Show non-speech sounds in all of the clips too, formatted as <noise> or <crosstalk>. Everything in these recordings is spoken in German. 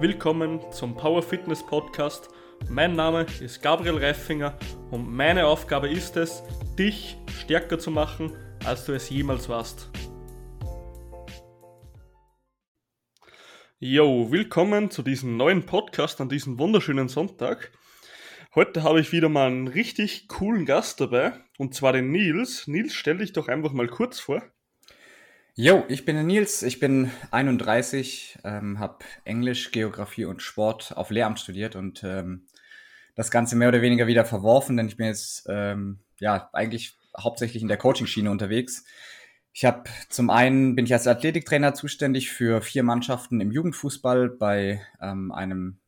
willkommen zum Power Fitness Podcast. Mein Name ist Gabriel Reifinger und meine Aufgabe ist es, dich stärker zu machen, als du es jemals warst. Yo, willkommen zu diesem neuen Podcast an diesem wunderschönen Sonntag. Heute habe ich wieder mal einen richtig coolen Gast dabei, und zwar den Nils. Nils, stell dich doch einfach mal kurz vor. Jo, ich bin der Nils, ich bin 31, ähm, habe Englisch, Geografie und Sport auf Lehramt studiert und ähm, das Ganze mehr oder weniger wieder verworfen, denn ich bin jetzt ähm, ja eigentlich hauptsächlich in der Coaching-Schiene unterwegs. Ich habe zum einen bin ich als Athletiktrainer zuständig für vier Mannschaften im Jugendfußball bei ähm, einem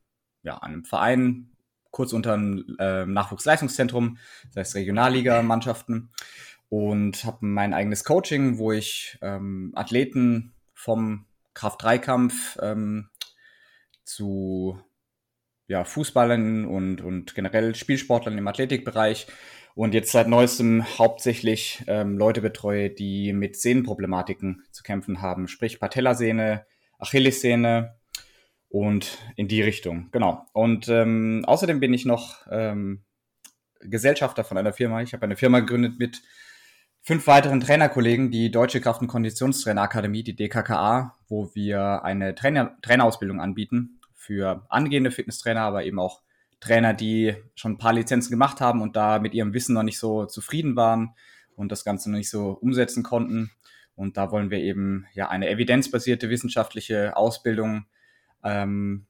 ja einem Verein kurz unter einem äh, Nachwuchsleistungszentrum, das heißt Regionalliga-Mannschaften und habe mein eigenes Coaching, wo ich ähm, Athleten vom Kraft-3-Kampf ähm, zu ja, Fußballern und, und generell Spielsportlern im Athletikbereich und jetzt seit neuestem hauptsächlich ähm, Leute betreue, die mit Sehnenproblematiken zu kämpfen haben, sprich Patellasehne, Achillessehne und in die Richtung, genau. Und ähm, außerdem bin ich noch ähm, Gesellschafter von einer Firma. Ich habe eine Firma gegründet mit fünf weiteren Trainerkollegen die Deutsche Kraft- und Konditionstrainerakademie, die DKKA, wo wir eine Trainer Trainerausbildung anbieten für angehende Fitnesstrainer, aber eben auch Trainer, die schon ein paar Lizenzen gemacht haben und da mit ihrem Wissen noch nicht so zufrieden waren und das Ganze noch nicht so umsetzen konnten. Und da wollen wir eben ja eine evidenzbasierte wissenschaftliche Ausbildung ähm,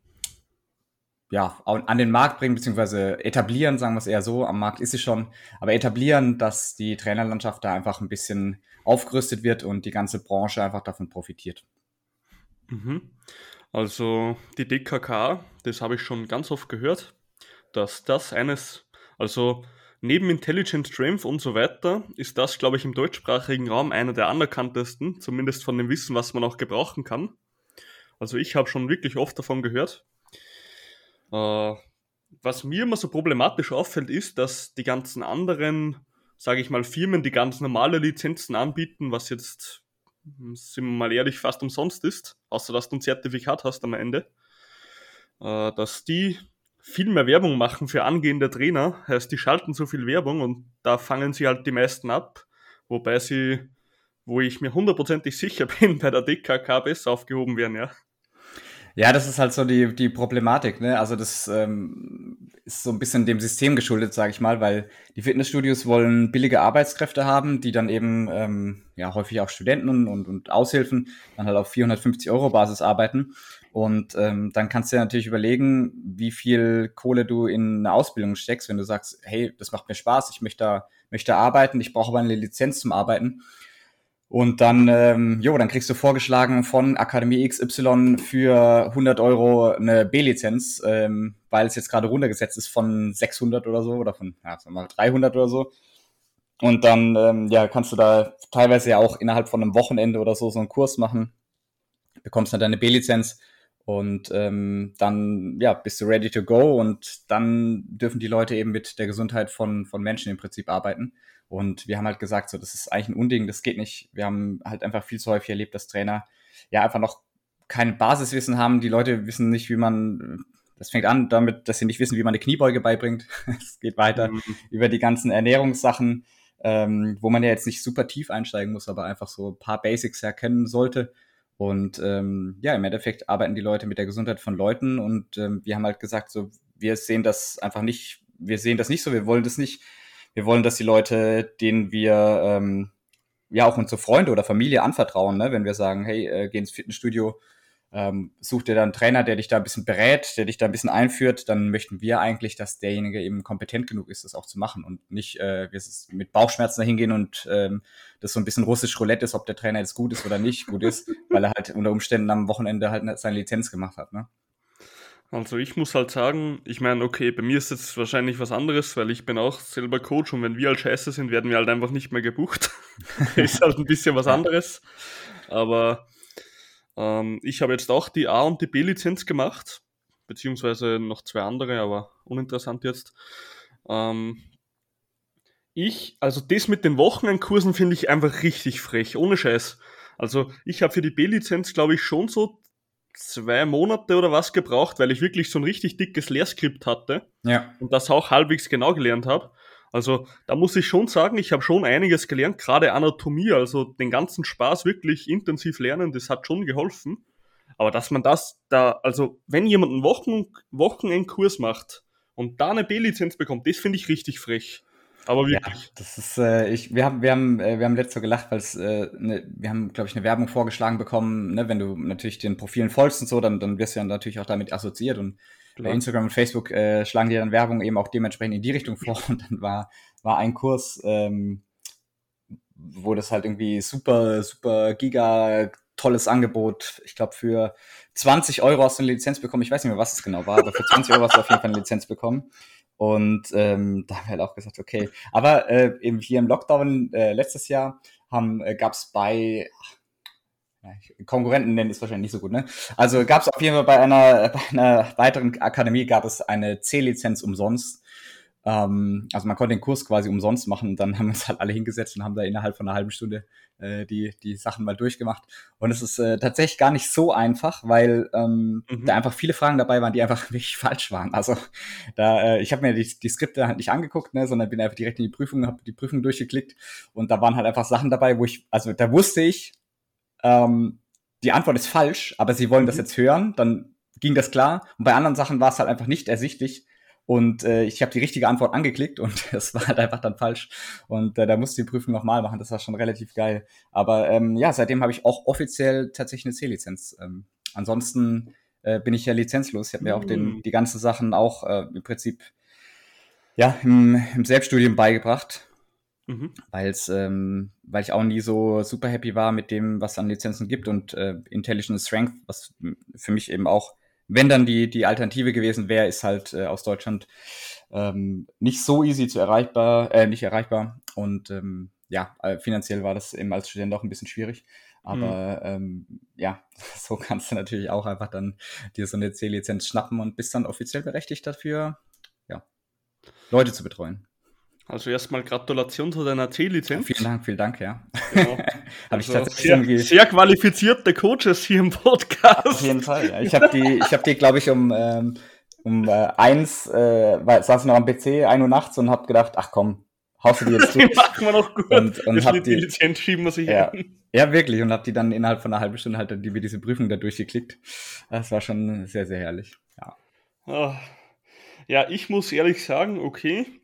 ja, an den Markt bringen, beziehungsweise etablieren, sagen wir es eher so, am Markt ist sie schon, aber etablieren, dass die Trainerlandschaft da einfach ein bisschen aufgerüstet wird und die ganze Branche einfach davon profitiert. Mhm. Also die DKK, das habe ich schon ganz oft gehört, dass das eines, also neben Intelligent Strength und so weiter, ist das, glaube ich, im deutschsprachigen Raum einer der anerkanntesten, zumindest von dem Wissen, was man auch gebrauchen kann. Also ich habe schon wirklich oft davon gehört. Äh, was mir immer so problematisch auffällt, ist, dass die ganzen anderen, sage ich mal, Firmen, die ganz normale Lizenzen anbieten, was jetzt, sind wir mal ehrlich, fast umsonst ist, außer dass du ein Zertifikat hast am Ende, äh, dass die viel mehr Werbung machen für angehende Trainer, heißt, die schalten so viel Werbung und da fangen sie halt die meisten ab, wobei sie, wo ich mir hundertprozentig sicher <laughs> bin, bei der DKK besser aufgehoben werden, ja. Ja, das ist halt so die, die Problematik. Ne? Also das ähm, ist so ein bisschen dem System geschuldet, sage ich mal, weil die Fitnessstudios wollen billige Arbeitskräfte haben, die dann eben ähm, ja häufig auch Studenten und, und, Aushilfen dann halt auf 450 Euro Basis arbeiten. Und ähm, dann kannst du dir natürlich überlegen, wie viel Kohle du in eine Ausbildung steckst, wenn du sagst, hey, das macht mir Spaß, ich möchte da, möchte arbeiten, ich brauche aber eine Lizenz zum Arbeiten und dann, ähm, jo, dann kriegst du vorgeschlagen von Akademie XY für 100 Euro eine B-Lizenz, ähm, weil es jetzt gerade runtergesetzt ist von 600 oder so oder von, ja, sagen wir mal 300 oder so. Und dann, ähm, ja, kannst du da teilweise ja auch innerhalb von einem Wochenende oder so so einen Kurs machen, bekommst dann deine B-Lizenz und ähm, dann, ja, bist du ready to go und dann dürfen die Leute eben mit der Gesundheit von, von Menschen im Prinzip arbeiten. Und wir haben halt gesagt, so, das ist eigentlich ein Unding, das geht nicht. Wir haben halt einfach viel zu häufig erlebt, dass Trainer ja einfach noch kein Basiswissen haben. Die Leute wissen nicht, wie man, das fängt an damit, dass sie nicht wissen, wie man eine Kniebeuge beibringt. <laughs> Es geht weiter mhm. über die ganzen Ernährungssachen, ähm, wo man ja jetzt nicht super tief einsteigen muss, aber einfach so ein paar Basics erkennen sollte. Und ähm, ja, im Endeffekt arbeiten die Leute mit der Gesundheit von Leuten und ähm, wir haben halt gesagt, so, wir sehen das einfach nicht, wir sehen das nicht so, wir wollen das nicht wir wollen, dass die Leute, denen wir ähm, ja auch unsere Freunde oder Familie anvertrauen, ne? wenn wir sagen, hey, äh, geh ins Fitnessstudio, ähm, such dir dann einen Trainer, der dich da ein bisschen berät, der dich da ein bisschen einführt, dann möchten wir eigentlich, dass derjenige eben kompetent genug ist, das auch zu machen und nicht äh, wir mit Bauchschmerzen dahin gehen und ähm, das so ein bisschen russisch Roulette ist, ob der Trainer jetzt gut ist oder nicht gut ist, <laughs> weil er halt unter Umständen am Wochenende halt seine Lizenz gemacht hat. Ne? Also ich muss halt sagen, ich meine, okay, bei mir ist jetzt wahrscheinlich was anderes, weil ich bin auch selber Coach und wenn wir halt scheiße sind, werden wir halt einfach nicht mehr gebucht. <laughs> ist halt ein bisschen was anderes. Aber ähm, ich habe jetzt auch die A- und die B-Lizenz gemacht, beziehungsweise noch zwei andere, aber uninteressant jetzt. Ähm, ich, also das mit den Wochenendkursen finde ich einfach richtig frech, ohne Scheiß. Also ich habe für die B-Lizenz, glaube ich, schon so zwei Monate oder was gebraucht, weil ich wirklich so ein richtig dickes Lehrskript hatte. Ja. Und das auch halbwegs genau gelernt habe. Also da muss ich schon sagen, ich habe schon einiges gelernt, gerade Anatomie, also den ganzen Spaß wirklich intensiv lernen, das hat schon geholfen. Aber dass man das da, also wenn jemand einen Wochen, Wochenendkurs macht und da eine B-Lizenz bekommt, das finde ich richtig frech. Aber wirklich. Ja, das ist, äh, ich, wir haben, wir haben, äh, wir haben letztes Jahr gelacht, weil es, äh, ne, wir haben, glaube ich, eine Werbung vorgeschlagen bekommen, ne, wenn du natürlich den Profilen folgst und so, dann, dann wirst du ja natürlich auch damit assoziiert und bei Instagram und Facebook äh, schlagen dann Werbung eben auch dementsprechend in die Richtung vor <laughs> und dann war, war ein Kurs, ähm, wo das halt irgendwie super, super giga tolles Angebot. Ich glaube, für 20 Euro hast du eine Lizenz bekommen. Ich weiß nicht mehr, was es genau war, aber für 20 Euro hast du auf jeden Fall eine Lizenz bekommen. Und ähm, da haben wir halt auch gesagt, okay. Aber äh, eben hier im Lockdown äh, letztes Jahr äh, gab es bei ja, Konkurrenten nennen ist wahrscheinlich nicht so gut, ne? Also gab es auf jeden Fall bei einer, <laughs> bei einer weiteren Akademie gab es eine C-Lizenz umsonst. Ähm, also man konnte den Kurs quasi umsonst machen und dann haben wir uns halt alle hingesetzt und haben da innerhalb von einer halben Stunde äh, die, die Sachen mal durchgemacht. Und es ist äh, tatsächlich gar nicht so einfach, weil ähm, mhm. da einfach viele Fragen dabei waren, die einfach <laughs> wirklich falsch waren. Also da, äh, ich habe mir die, die Skripte halt nicht angeguckt, ne, sondern bin einfach direkt in die Prüfung, habe die Prüfung durchgeklickt und da waren halt einfach Sachen dabei, wo ich, also da wusste ich, ähm, die Antwort ist falsch, aber sie wollen mhm. das jetzt hören, dann ging das klar. Und bei anderen Sachen war es halt einfach nicht ersichtlich. Und äh, ich habe die richtige Antwort angeklickt und <laughs> es war halt einfach dann falsch. Und äh, da musste ich die Prüfung nochmal machen. Das war schon relativ geil. Aber ähm, ja, seitdem habe ich auch offiziell tatsächlich eine C-Lizenz. Ähm, ansonsten äh, bin ich ja lizenzlos. Ich habe mir auch den, mhm. die ganzen Sachen auch äh, im Prinzip ja, im, im Selbststudium beigebracht. Mhm. Weil's, ähm, weil ich auch nie so super happy war mit dem, was es an Lizenzen gibt und äh, Intelligent Strength, was für mich eben auch, wenn dann die, die Alternative gewesen wäre, ist halt äh, aus Deutschland ähm, nicht so easy zu erreichbar, äh, nicht erreichbar. Und ähm, ja, äh, finanziell war das eben als Student auch ein bisschen schwierig. Aber mhm. ähm, ja, <laughs> so kannst du natürlich auch einfach dann dir so eine C-Lizenz schnappen und bist dann offiziell berechtigt dafür, ja, Leute zu betreuen. Also erstmal Gratulation zu deiner C-Lizenz. Vielen Dank, vielen Dank, ja. Genau. <laughs> habe ich also tatsächlich sehr, sehr qualifizierte Coaches hier im Podcast. Auf jeden Fall, ja. Ich habe die, ich habe die, glaube ich, um, ähm, um äh, eins, äh, saß noch am PC, ein Uhr nachts und habe gedacht, ach komm, haust du die jetzt <laughs> durch. die machen wir noch gut. Und, und hab die, die Lizenz schieben wir sich ja, ja, wirklich. Und habe die dann innerhalb von einer halben Stunde halt die, diese Prüfung da durchgeklickt. Das war schon sehr, sehr herrlich. Ja. Oh. Ja, ich muss ehrlich sagen, okay,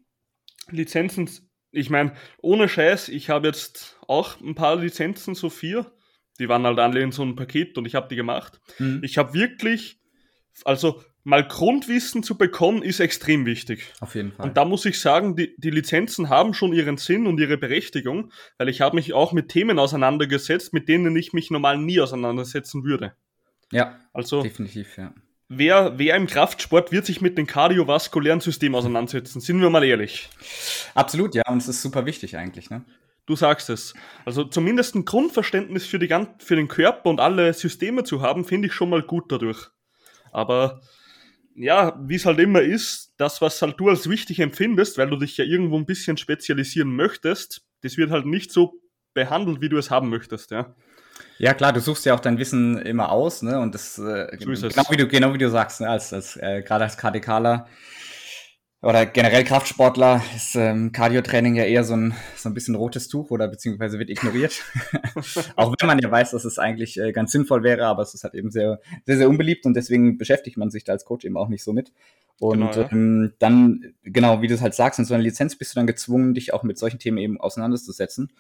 Lizenzen, ich meine, ohne Scheiß, ich habe jetzt auch ein paar Lizenzen, so vier. Die waren halt alle in so einem Paket und ich habe die gemacht. Mhm. Ich habe wirklich, also mal Grundwissen zu bekommen, ist extrem wichtig. Auf jeden Fall. Und da muss ich sagen, die, die Lizenzen haben schon ihren Sinn und ihre Berechtigung, weil ich habe mich auch mit Themen auseinandergesetzt, mit denen ich mich normal nie auseinandersetzen würde. Ja, also definitiv, ja wer, wer im Kraftsport wird sich mit dem kardiovaskulären System auseinandersetzen? Sind wir mal ehrlich. Absolut, ja, und es ist super wichtig eigentlich, ne? Du sagst es. Also zumindest ein Grundverständnis für, die, für den Körper und alle Systeme zu haben, finde ich schon mal gut dadurch. Aber ja, wie es halt immer ist, das, was halt du als wichtig empfindest, weil du dich ja irgendwo ein bisschen spezialisieren möchtest, das wird halt nicht so behandelt, wie du es haben möchtest, ja. Ja, klar, du suchst ja auch dein Wissen immer aus, ne? Und das äh, so genau wie du genau wie du sagst, ne? als, als äh, gerade als KDKler oder generell Kraftsportler ist ähm, Cardio-Training ja eher so ein, so ein bisschen rotes Tuch oder beziehungsweise wird ignoriert. <laughs> auch wenn man ja weiß, dass es eigentlich äh, ganz sinnvoll wäre, aber es ist halt eben sehr, sehr, sehr unbeliebt und deswegen beschäftigt man sich da als Coach eben auch nicht so mit. Und genau, ja. ähm, dann, genau, wie du es halt sagst, in so einer Lizenz bist du dann gezwungen, dich auch mit solchen Themen eben auseinanderzusetzen.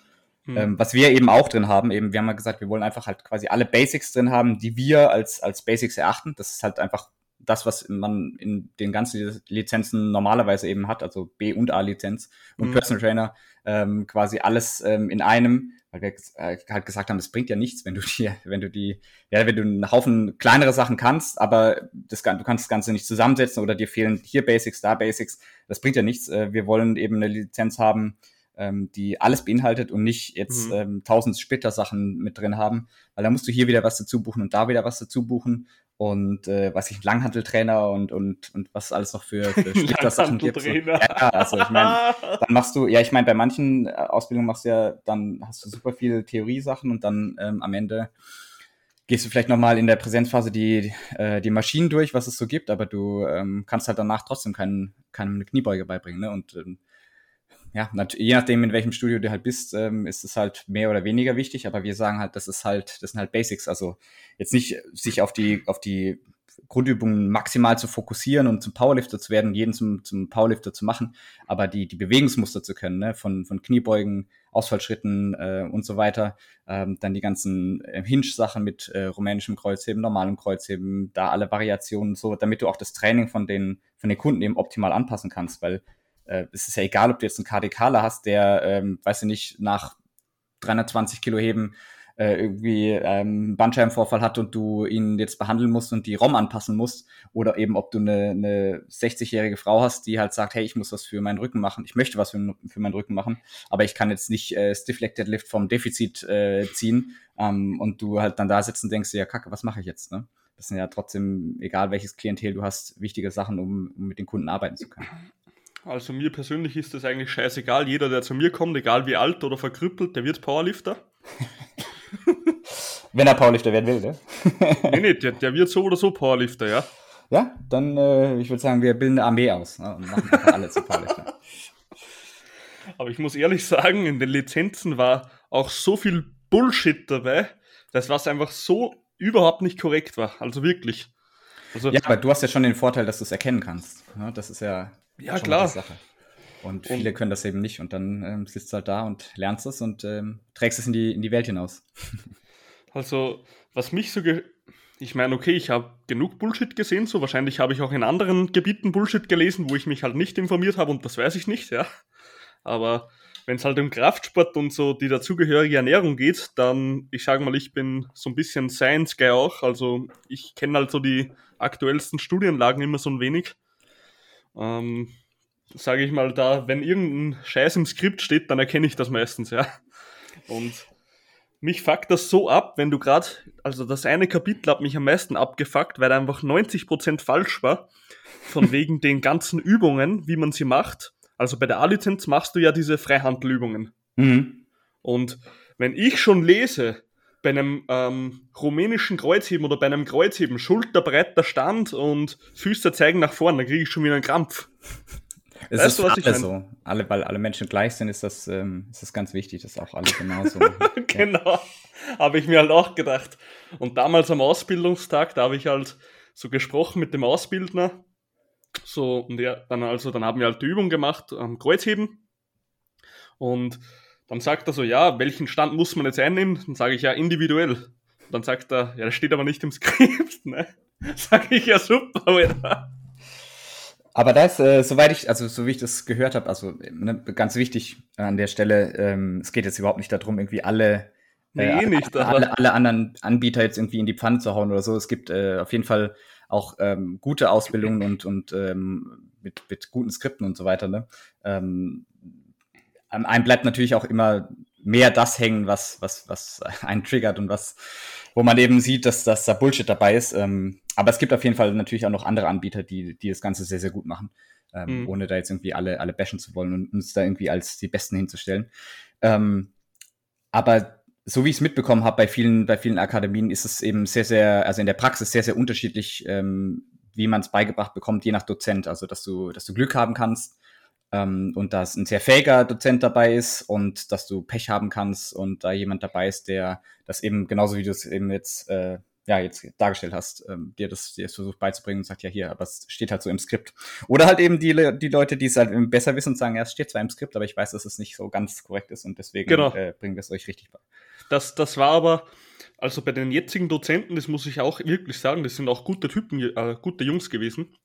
Mhm. Ähm, was wir eben auch drin haben, eben, wir haben ja gesagt, wir wollen einfach halt quasi alle Basics drin haben, die wir als, als Basics erachten. Das ist halt einfach das, was man in den ganzen Lizenzen normalerweise eben hat, also B- und A-Lizenz und mhm. Personal Trainer, ähm, quasi alles ähm, in einem, weil wir äh, halt gesagt haben, es bringt ja nichts, wenn du <laughs> die, wenn du die, ja, wenn du einen Haufen kleinere Sachen kannst, aber das, du kannst das Ganze nicht zusammensetzen oder dir fehlen hier Basics, da Basics, das bringt ja nichts. Äh, wir wollen eben eine Lizenz haben, ähm, die alles beinhaltet und nicht jetzt mhm. ähm, tausend Splitter-Sachen mit drin haben, weil da musst du hier wieder was dazu buchen und da wieder was dazu buchen und äh, was ich Langhanteltrainer und und und was alles noch für, für <laughs> Splitter-Sachen gibt. So. Ja, also ich meine, <laughs> dann machst du, ja, ich meine, bei manchen äh, Ausbildungen machst du ja, dann hast du super viele Theorie-Sachen und dann ähm, am Ende gehst du vielleicht nochmal in der Präsenzphase die, äh, die Maschinen durch, was es so gibt, aber du ähm, kannst halt danach trotzdem keinen, keinen Kniebeuge beibringen. Ne? Und ähm, ja, je nachdem, in welchem Studio du halt bist, ähm, ist es halt mehr oder weniger wichtig, aber wir sagen halt, das ist halt, das sind halt Basics. Also jetzt nicht sich auf die, auf die Grundübungen maximal zu fokussieren und zum Powerlifter zu werden, jeden zum, zum Powerlifter zu machen, aber die, die Bewegungsmuster zu können, ne? von, von Kniebeugen, Ausfallschritten äh, und so weiter, ähm, dann die ganzen äh, Hinge-Sachen mit äh, rumänischem Kreuzheben, normalem Kreuzheben, da alle Variationen so, damit du auch das Training von den, von den Kunden eben optimal anpassen kannst, weil äh, es ist ja egal, ob du jetzt einen KDKler hast, der, ähm, weiß ich nicht, nach 320 Kilo heben äh, irgendwie ähm, Bandscheibenvorfall hat und du ihn jetzt behandeln musst und die ROM anpassen musst oder eben ob du eine, eine 60-jährige Frau hast, die halt sagt, hey, ich muss was für meinen Rücken machen, ich möchte was für, für meinen Rücken machen, aber ich kann jetzt nicht äh, Stiff Leg Deadlift vom Defizit äh, ziehen ähm, und du halt dann da sitzen und denkst, ja kacke, was mache ich jetzt, ne? Das sind ja trotzdem, egal welches Klientel du hast, wichtige Sachen, um, um mit den Kunden arbeiten zu können. Also mir persönlich ist das eigentlich scheißegal. Jeder, der zu mir kommt, egal wie alt oder verkrüppelt, der wird Powerlifter. <laughs> Wenn er Powerlifter werden will, ne? <laughs> nee, nee, der, der, wird so oder so Powerlifter, ja. Ja, dann, äh, ich würde sagen, wir bilden eine Armee aus ne, und machen alle zu Powerlifter. <laughs> Aber ich muss ehrlich sagen, in den Lizenzen war auch so viel Bullshit dabei, dass was einfach so überhaupt nicht korrekt war. Also wirklich. Also, ja, aber du hast ja schon den Vorteil, dass du es erkennen kannst. Ne? Das ist ja, ja klar. Sache. Und viele und, können das eben nicht. Und dann ähm, sitzt du halt da und lernst es und ähm, trägst es in die, in die Welt hinaus. <laughs> Also, was mich so. Ich meine, okay, ich habe genug Bullshit gesehen, so wahrscheinlich habe ich auch in anderen Gebieten Bullshit gelesen, wo ich mich halt nicht informiert habe und das weiß ich nicht, ja. Aber wenn es halt um Kraftsport und so die dazugehörige Ernährung geht, dann, ich sage mal, ich bin so ein bisschen Science-Guy auch. Also ich kenne halt so die aktuellsten Studienlagen immer so ein wenig. Ähm, sage ich mal, da, wenn irgendein Scheiß im Skript steht, dann erkenne ich das meistens, ja. Und mich fuckt das so ab, wenn du gerade, also das eine Kapitel hat mich am meisten abgefuckt, weil einfach 90% falsch war, von <laughs> wegen den ganzen Übungen, wie man sie macht. Also bei der A-Lizenz machst du ja diese Freihandelübungen. Mhm. Und wenn ich schon lese, bei einem ähm, rumänischen Kreuzheben oder bei einem Kreuzheben schulterbreiter Stand und Füße zeigen nach vorne, dann kriege ich schon wieder einen Krampf. Es weißt ist du, was ich so. Alle, weil alle Menschen gleich sind, ist das, ähm, ist das ganz wichtig, dass auch alle genauso <laughs> machen. genau. Habe ich mir halt auch gedacht. Und damals am Ausbildungstag, da habe ich halt so gesprochen mit dem Ausbildner. So, und ja, dann also, dann haben wir halt die Übung gemacht am Kreuzheben. Und dann sagt er so, ja, welchen Stand muss man jetzt einnehmen? Dann sage ich ja individuell. Und dann sagt er, ja, das steht aber nicht im Skript, ne? <laughs> Sag ich ja super, Alter. Aber da ist, äh, soweit ich, also so wie ich das gehört habe, also ne, ganz wichtig an der Stelle, ähm, es geht jetzt überhaupt nicht darum, irgendwie alle, äh, nee, nicht, alle, alle, anderen Anbieter jetzt irgendwie in die Pfanne zu hauen oder so. Es gibt äh, auf jeden Fall auch ähm, gute Ausbildungen und, und ähm, mit, mit guten Skripten und so weiter. Ne? Ähm, einem bleibt natürlich auch immer mehr das hängen, was, was, was <laughs> einen triggert und was, wo man eben sieht, dass, dass da Bullshit dabei ist. Ähm, aber es gibt auf jeden Fall natürlich auch noch andere Anbieter, die, die das Ganze sehr, sehr gut machen, ähm, mhm. ohne da jetzt irgendwie alle, alle bashen zu wollen und uns da irgendwie als die Besten hinzustellen. Ähm, aber so wie ich es mitbekommen habe bei vielen, bei vielen Akademien, ist es eben sehr, sehr, also in der Praxis sehr, sehr unterschiedlich, ähm, wie man es beigebracht bekommt, je nach Dozent. Also dass du, dass du Glück haben kannst ähm, und dass ein sehr fähiger Dozent dabei ist und dass du Pech haben kannst und da jemand dabei ist, der das eben genauso wie du es eben jetzt äh, ja, jetzt dargestellt hast, ähm, dir das, dir das versucht beizubringen und sagt, ja hier, aber es steht halt so im Skript. Oder halt eben die, die Leute, die es halt besser wissen und sagen, ja, es steht zwar im Skript, aber ich weiß, dass es nicht so ganz korrekt ist und deswegen genau. äh, bringen wir es euch richtig bei. Das, das war aber, also bei den jetzigen Dozenten, das muss ich auch wirklich sagen, das sind auch gute Typen, äh, gute Jungs gewesen.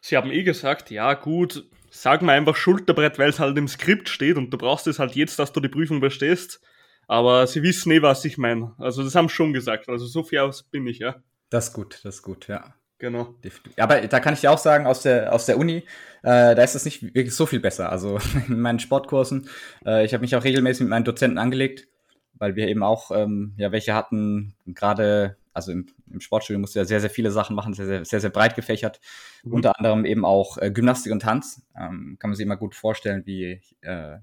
Sie haben eh gesagt, ja gut, sag mal einfach Schulterbrett, weil es halt im Skript steht und du brauchst es halt jetzt, dass du die Prüfung bestehst. Aber sie wissen eh, was ich meine. Also das haben sie schon gesagt. Also so fair bin ich, ja. Das ist gut, das ist gut, ja. Genau. Aber da kann ich dir auch sagen, aus der, aus der Uni, äh, da ist es nicht wirklich so viel besser. Also <laughs> in meinen Sportkursen, äh, ich habe mich auch regelmäßig mit meinen Dozenten angelegt, weil wir eben auch ähm, ja welche hatten, gerade, also im, im Sportstudio musst du ja sehr, sehr viele Sachen machen, sehr, sehr, sehr, sehr breit gefächert. Mhm. Unter anderem eben auch äh, Gymnastik und Tanz. Ähm, kann man sich immer gut vorstellen, wie äh,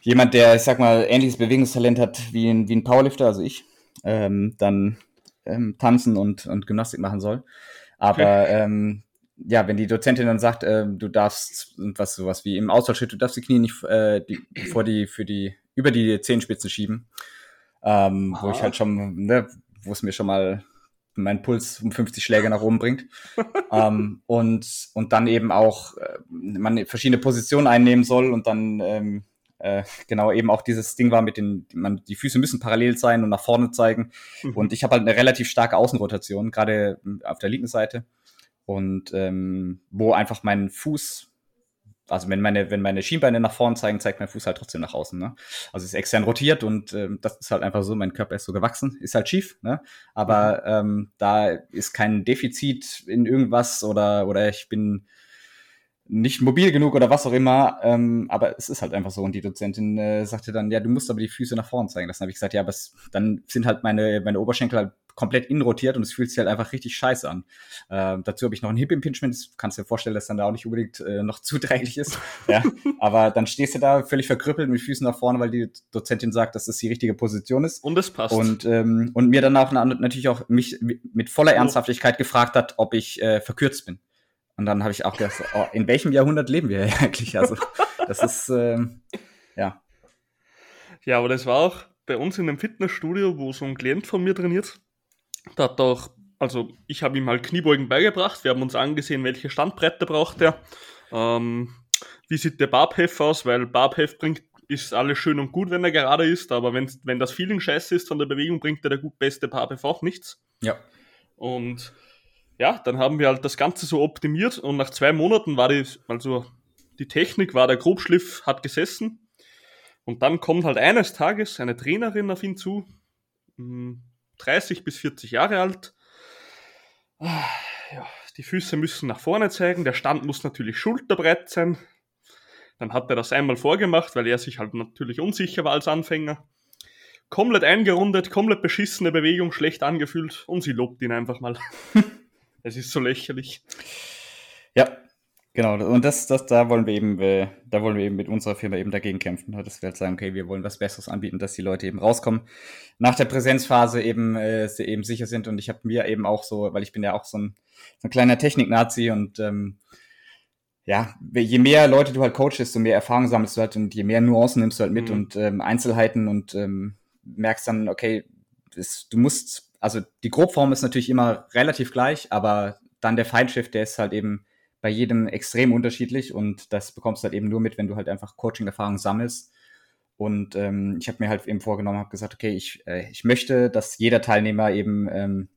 jemand, der, ich sag mal, ähnliches Bewegungstalent hat wie ein, wie ein Powerlifter, also ich, ähm, dann ähm, tanzen und, und Gymnastik machen soll. Aber ähm, ja, wenn die Dozentin dann sagt, äh, du darfst was sowas wie im Ausfallschritt, du darfst die Knie nicht äh, die, vor die für die über die Zehenspitzen schieben, ähm, wo ich halt schon, ne, wo es mir schon mal meinen Puls um 50 Schläge nach oben bringt. <laughs> ähm, und, und dann eben auch äh, man verschiedene Positionen einnehmen soll und dann ähm, äh, genau eben auch dieses Ding war mit den, man, die Füße müssen parallel sein und nach vorne zeigen. Mhm. Und ich habe halt eine relativ starke Außenrotation, gerade auf der linken Seite. Und ähm, wo einfach mein Fuß also wenn meine, wenn meine Schienbeine nach vorne zeigen, zeigt mein Fuß halt trotzdem nach außen. Ne? Also es ist extern rotiert und ähm, das ist halt einfach so, mein Körper ist so gewachsen, ist halt schief, ne? Aber mhm. ähm, da ist kein Defizit in irgendwas oder, oder ich bin nicht mobil genug oder was auch immer, ähm, aber es ist halt einfach so. Und die Dozentin äh, sagte dann, ja, du musst aber die Füße nach vorne zeigen. Das habe ich gesagt, ja, aber es, dann sind halt meine, meine Oberschenkel halt komplett inrotiert und es fühlt sich halt einfach richtig scheiße an. Äh, dazu habe ich noch ein Hip Impingement, das kannst du dir vorstellen, dass dann da auch nicht unbedingt äh, noch zuträglich ist. <laughs> ja, aber dann stehst du da völlig verkrüppelt mit Füßen nach vorne, weil die Dozentin sagt, dass das die richtige Position ist. Und es passt. Und, ähm, und mir dann auch natürlich auch mich mit voller Ernsthaftigkeit gefragt hat, ob ich äh, verkürzt bin. Und dann habe ich auch gedacht, oh, in welchem Jahrhundert leben wir <laughs> eigentlich? Also, das ist, ähm, ja. Ja, aber das war auch bei uns in einem Fitnessstudio, wo so ein Klient von mir trainiert. Da hat auch, also ich habe ihm halt Kniebeugen beigebracht. Wir haben uns angesehen, welche Standbreite braucht er. Ähm, wie sieht der Barbhef aus? Weil Barbhef bringt, ist alles schön und gut, wenn er gerade ist, aber wenn, wenn das Feeling scheiße ist von der Bewegung, bringt der, der gut beste Barbhef auch nichts. Ja. Und ja, dann haben wir halt das Ganze so optimiert und nach zwei Monaten war die, also die Technik war der Grobschliff, hat gesessen. Und dann kommt halt eines Tages eine Trainerin auf ihn zu, 30 hm, bis 40 Jahre alt. Ah, ja, die Füße müssen nach vorne zeigen, der Stand muss natürlich schulterbreit sein. Dann hat er das einmal vorgemacht, weil er sich halt natürlich unsicher war als Anfänger. Komplett eingerundet, komplett beschissene Bewegung, schlecht angefühlt und sie lobt ihn einfach mal. <laughs> es ist so lächerlich. Ja, Genau, und das, das, da wollen wir eben, äh, da wollen wir eben mit unserer Firma eben dagegen kämpfen, ne? dass wir halt sagen, okay, wir wollen was Besseres anbieten, dass die Leute eben rauskommen, nach der Präsenzphase eben, äh, sie eben sicher sind. Und ich habe mir eben auch so, weil ich bin ja auch so ein, so ein kleiner Technik-Nazi und ähm, ja, je mehr Leute du halt coachst, desto mehr Erfahrung sammelst du halt und je mehr Nuancen nimmst du halt mit mhm. und ähm, Einzelheiten und ähm, merkst dann, okay, das, du musst, also die Grobform ist natürlich immer relativ gleich, aber dann der Feindshift, der ist halt eben bei jedem extrem unterschiedlich und das bekommst du halt eben nur mit, wenn du halt einfach Coaching-Erfahrung sammelst. Und ähm, ich habe mir halt eben vorgenommen, habe gesagt, okay, ich, äh, ich möchte, dass jeder Teilnehmer eben ähm,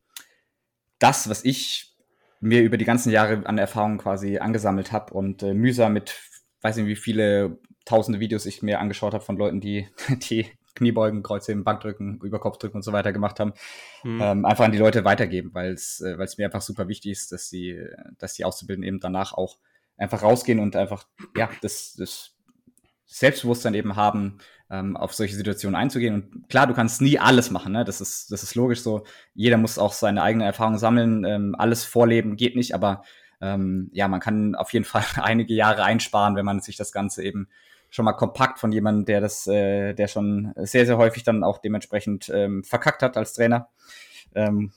das, was ich mir über die ganzen Jahre an Erfahrung quasi angesammelt habe und äh, mühsam mit, weiß nicht wie viele tausende Videos ich mir angeschaut habe von Leuten, die, <laughs> die Kniebeugen, Kreuzheben, Bankdrücken, Überkopfdrücken und so weiter gemacht haben, mhm. ähm, einfach an die Leute weitergeben, weil es äh, weil es mir einfach super wichtig ist, dass die, dass die Auszubildenden eben danach auch einfach rausgehen und einfach, ja, das, das Selbstbewusstsein eben haben, ähm, auf solche Situationen einzugehen. Und klar, du kannst nie alles machen, ne? Das ist, das ist logisch so. Jeder muss auch seine eigene Erfahrung sammeln, ähm, alles vorleben geht nicht, aber ähm, ja, man kann auf jeden <laughs> Fall einige Jahre einsparen, wenn man sich das Ganze eben schon mal kompakt von jemandem, der das, äh, der schon sehr, sehr häufig dann auch dementsprechend ähm, verkackt hat als Trainer. Ähm,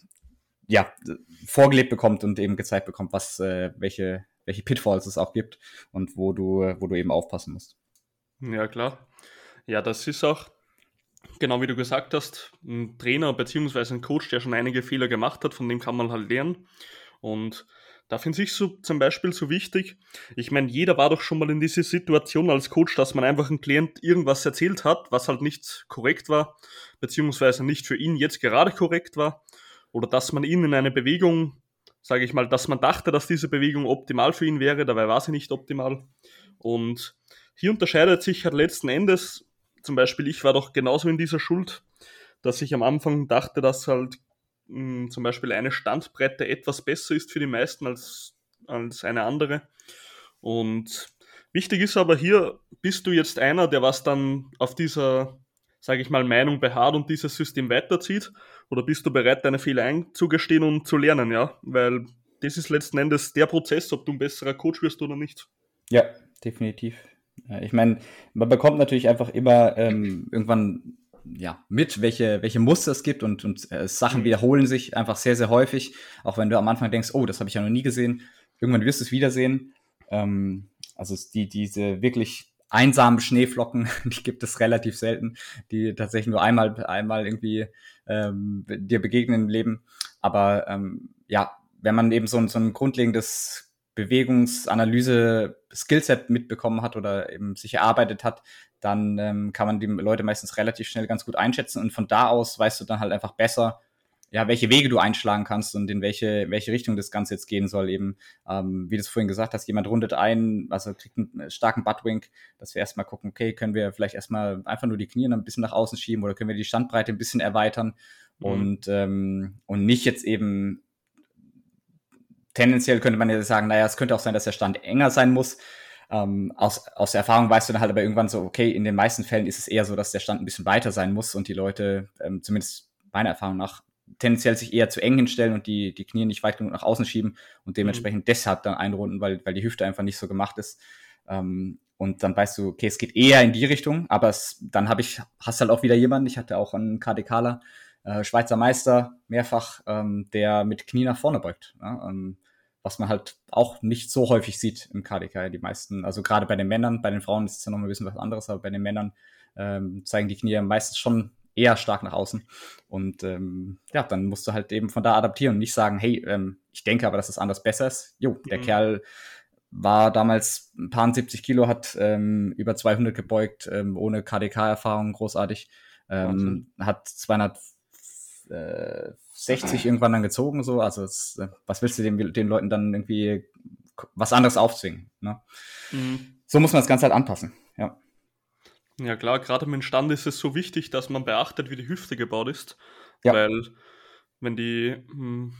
ja, vorgelebt bekommt und eben gezeigt bekommt, was, äh, welche, welche Pitfalls es auch gibt und wo du, wo du eben aufpassen musst. Ja, klar. Ja, das ist auch, genau wie du gesagt hast, ein Trainer bzw. ein Coach, der schon einige Fehler gemacht hat, von dem kann man halt lernen. Und da finde ich so zum Beispiel so wichtig. Ich meine, jeder war doch schon mal in dieser Situation als Coach, dass man einfach einem Klient irgendwas erzählt hat, was halt nicht korrekt war, beziehungsweise nicht für ihn jetzt gerade korrekt war. Oder dass man ihn in eine Bewegung, sage ich mal, dass man dachte, dass diese Bewegung optimal für ihn wäre, dabei war sie nicht optimal. Und hier unterscheidet sich halt letzten Endes, zum Beispiel ich war doch genauso in dieser Schuld, dass ich am Anfang dachte, dass halt mh, zum Beispiel eine Standbreite etwas besser ist für die meisten als, als eine andere. Und wichtig ist aber hier, bist du jetzt einer, der was dann auf dieser, sage ich mal, Meinung beharrt und dieses System weiterzieht? Oder bist du bereit, deine Fehler einzugestehen und zu lernen, ja? Weil das ist letzten Endes der Prozess, ob du ein besserer Coach wirst oder nicht. Ja, definitiv. Ich meine, man bekommt natürlich einfach immer ähm, irgendwann ja, mit, welche, welche Muster es gibt und, und äh, Sachen Mhm. wiederholen sich einfach sehr, sehr häufig. Auch wenn du am Anfang denkst, oh, das habe ich ja noch nie gesehen. Irgendwann wirst du es wiedersehen. Ähm, also die, diese wirklich einsamen Schneeflocken, <laughs> die gibt es relativ selten, die tatsächlich nur einmal, einmal irgendwie ähm, dir begegnen im Leben. Aber ähm, ja, wenn man eben so ein, so ein grundlegendes Bewegungsanalyse-Skillset mitbekommen hat oder eben sich erarbeitet hat, dann ähm, kann man die Leute meistens relativ schnell ganz gut einschätzen und von da aus weißt du dann halt einfach besser, ja, welche Wege du einschlagen kannst und in welche, welche Richtung das Ganze jetzt gehen soll. Eben, ähm, wie du es vorhin gesagt hast, jemand rundet ein, also kriegt einen starken Buttwink, dass wir erstmal gucken, okay, können wir vielleicht erstmal einfach nur die Knie ein bisschen nach außen schieben oder können wir die Standbreite ein bisschen erweitern Mhm. und, ähm, und nicht jetzt eben tendenziell könnte man ja sagen, naja, es könnte auch sein, dass der Stand enger sein muss. Ähm, aus, aus der Erfahrung weißt du dann halt aber irgendwann so, okay, in den meisten Fällen ist es eher so, dass der Stand ein bisschen weiter sein muss und die Leute, ähm, zumindest meiner Erfahrung nach, tendenziell sich eher zu eng hinstellen und die, die Knie nicht weit genug nach außen schieben und dementsprechend deshalb dann einrunden, weil, weil die Hüfte einfach nicht so gemacht ist. Ähm, und dann weißt du, okay, es geht eher in die Richtung, aber es, dann habe ich, hast halt auch wieder jemanden, ich hatte auch einen KDKler, äh, Schweizer Meister, mehrfach, ähm, der mit Knie nach vorne beugt. Ja? Ähm, was man halt auch nicht so häufig sieht im KDK. Die meisten, also gerade bei den Männern, bei den Frauen ist es ja noch mal ein bisschen was anderes, aber bei den Männern ähm, zeigen die Knie meistens schon eher stark nach außen. Und ähm, ja, dann musst du halt eben von da adaptieren und nicht sagen, hey, ähm, ich denke aber, dass es anders besser ist. Jo, der Mhm. Kerl war damals ein paar 70 Kilo, hat ähm, über 200 gebeugt, ähm, ohne KDK-Erfahrung, großartig. Ähm, hat 260 irgendwann dann gezogen, so. Also, es, äh, was willst du den, den Leuten dann irgendwie was anderes aufzwingen? Ne? Mhm. So muss man das Ganze halt anpassen. Ja. Ja klar, gerade im Stand ist es so wichtig, dass man beachtet, wie die Hüfte gebaut ist. Ja. Weil wenn die, hm,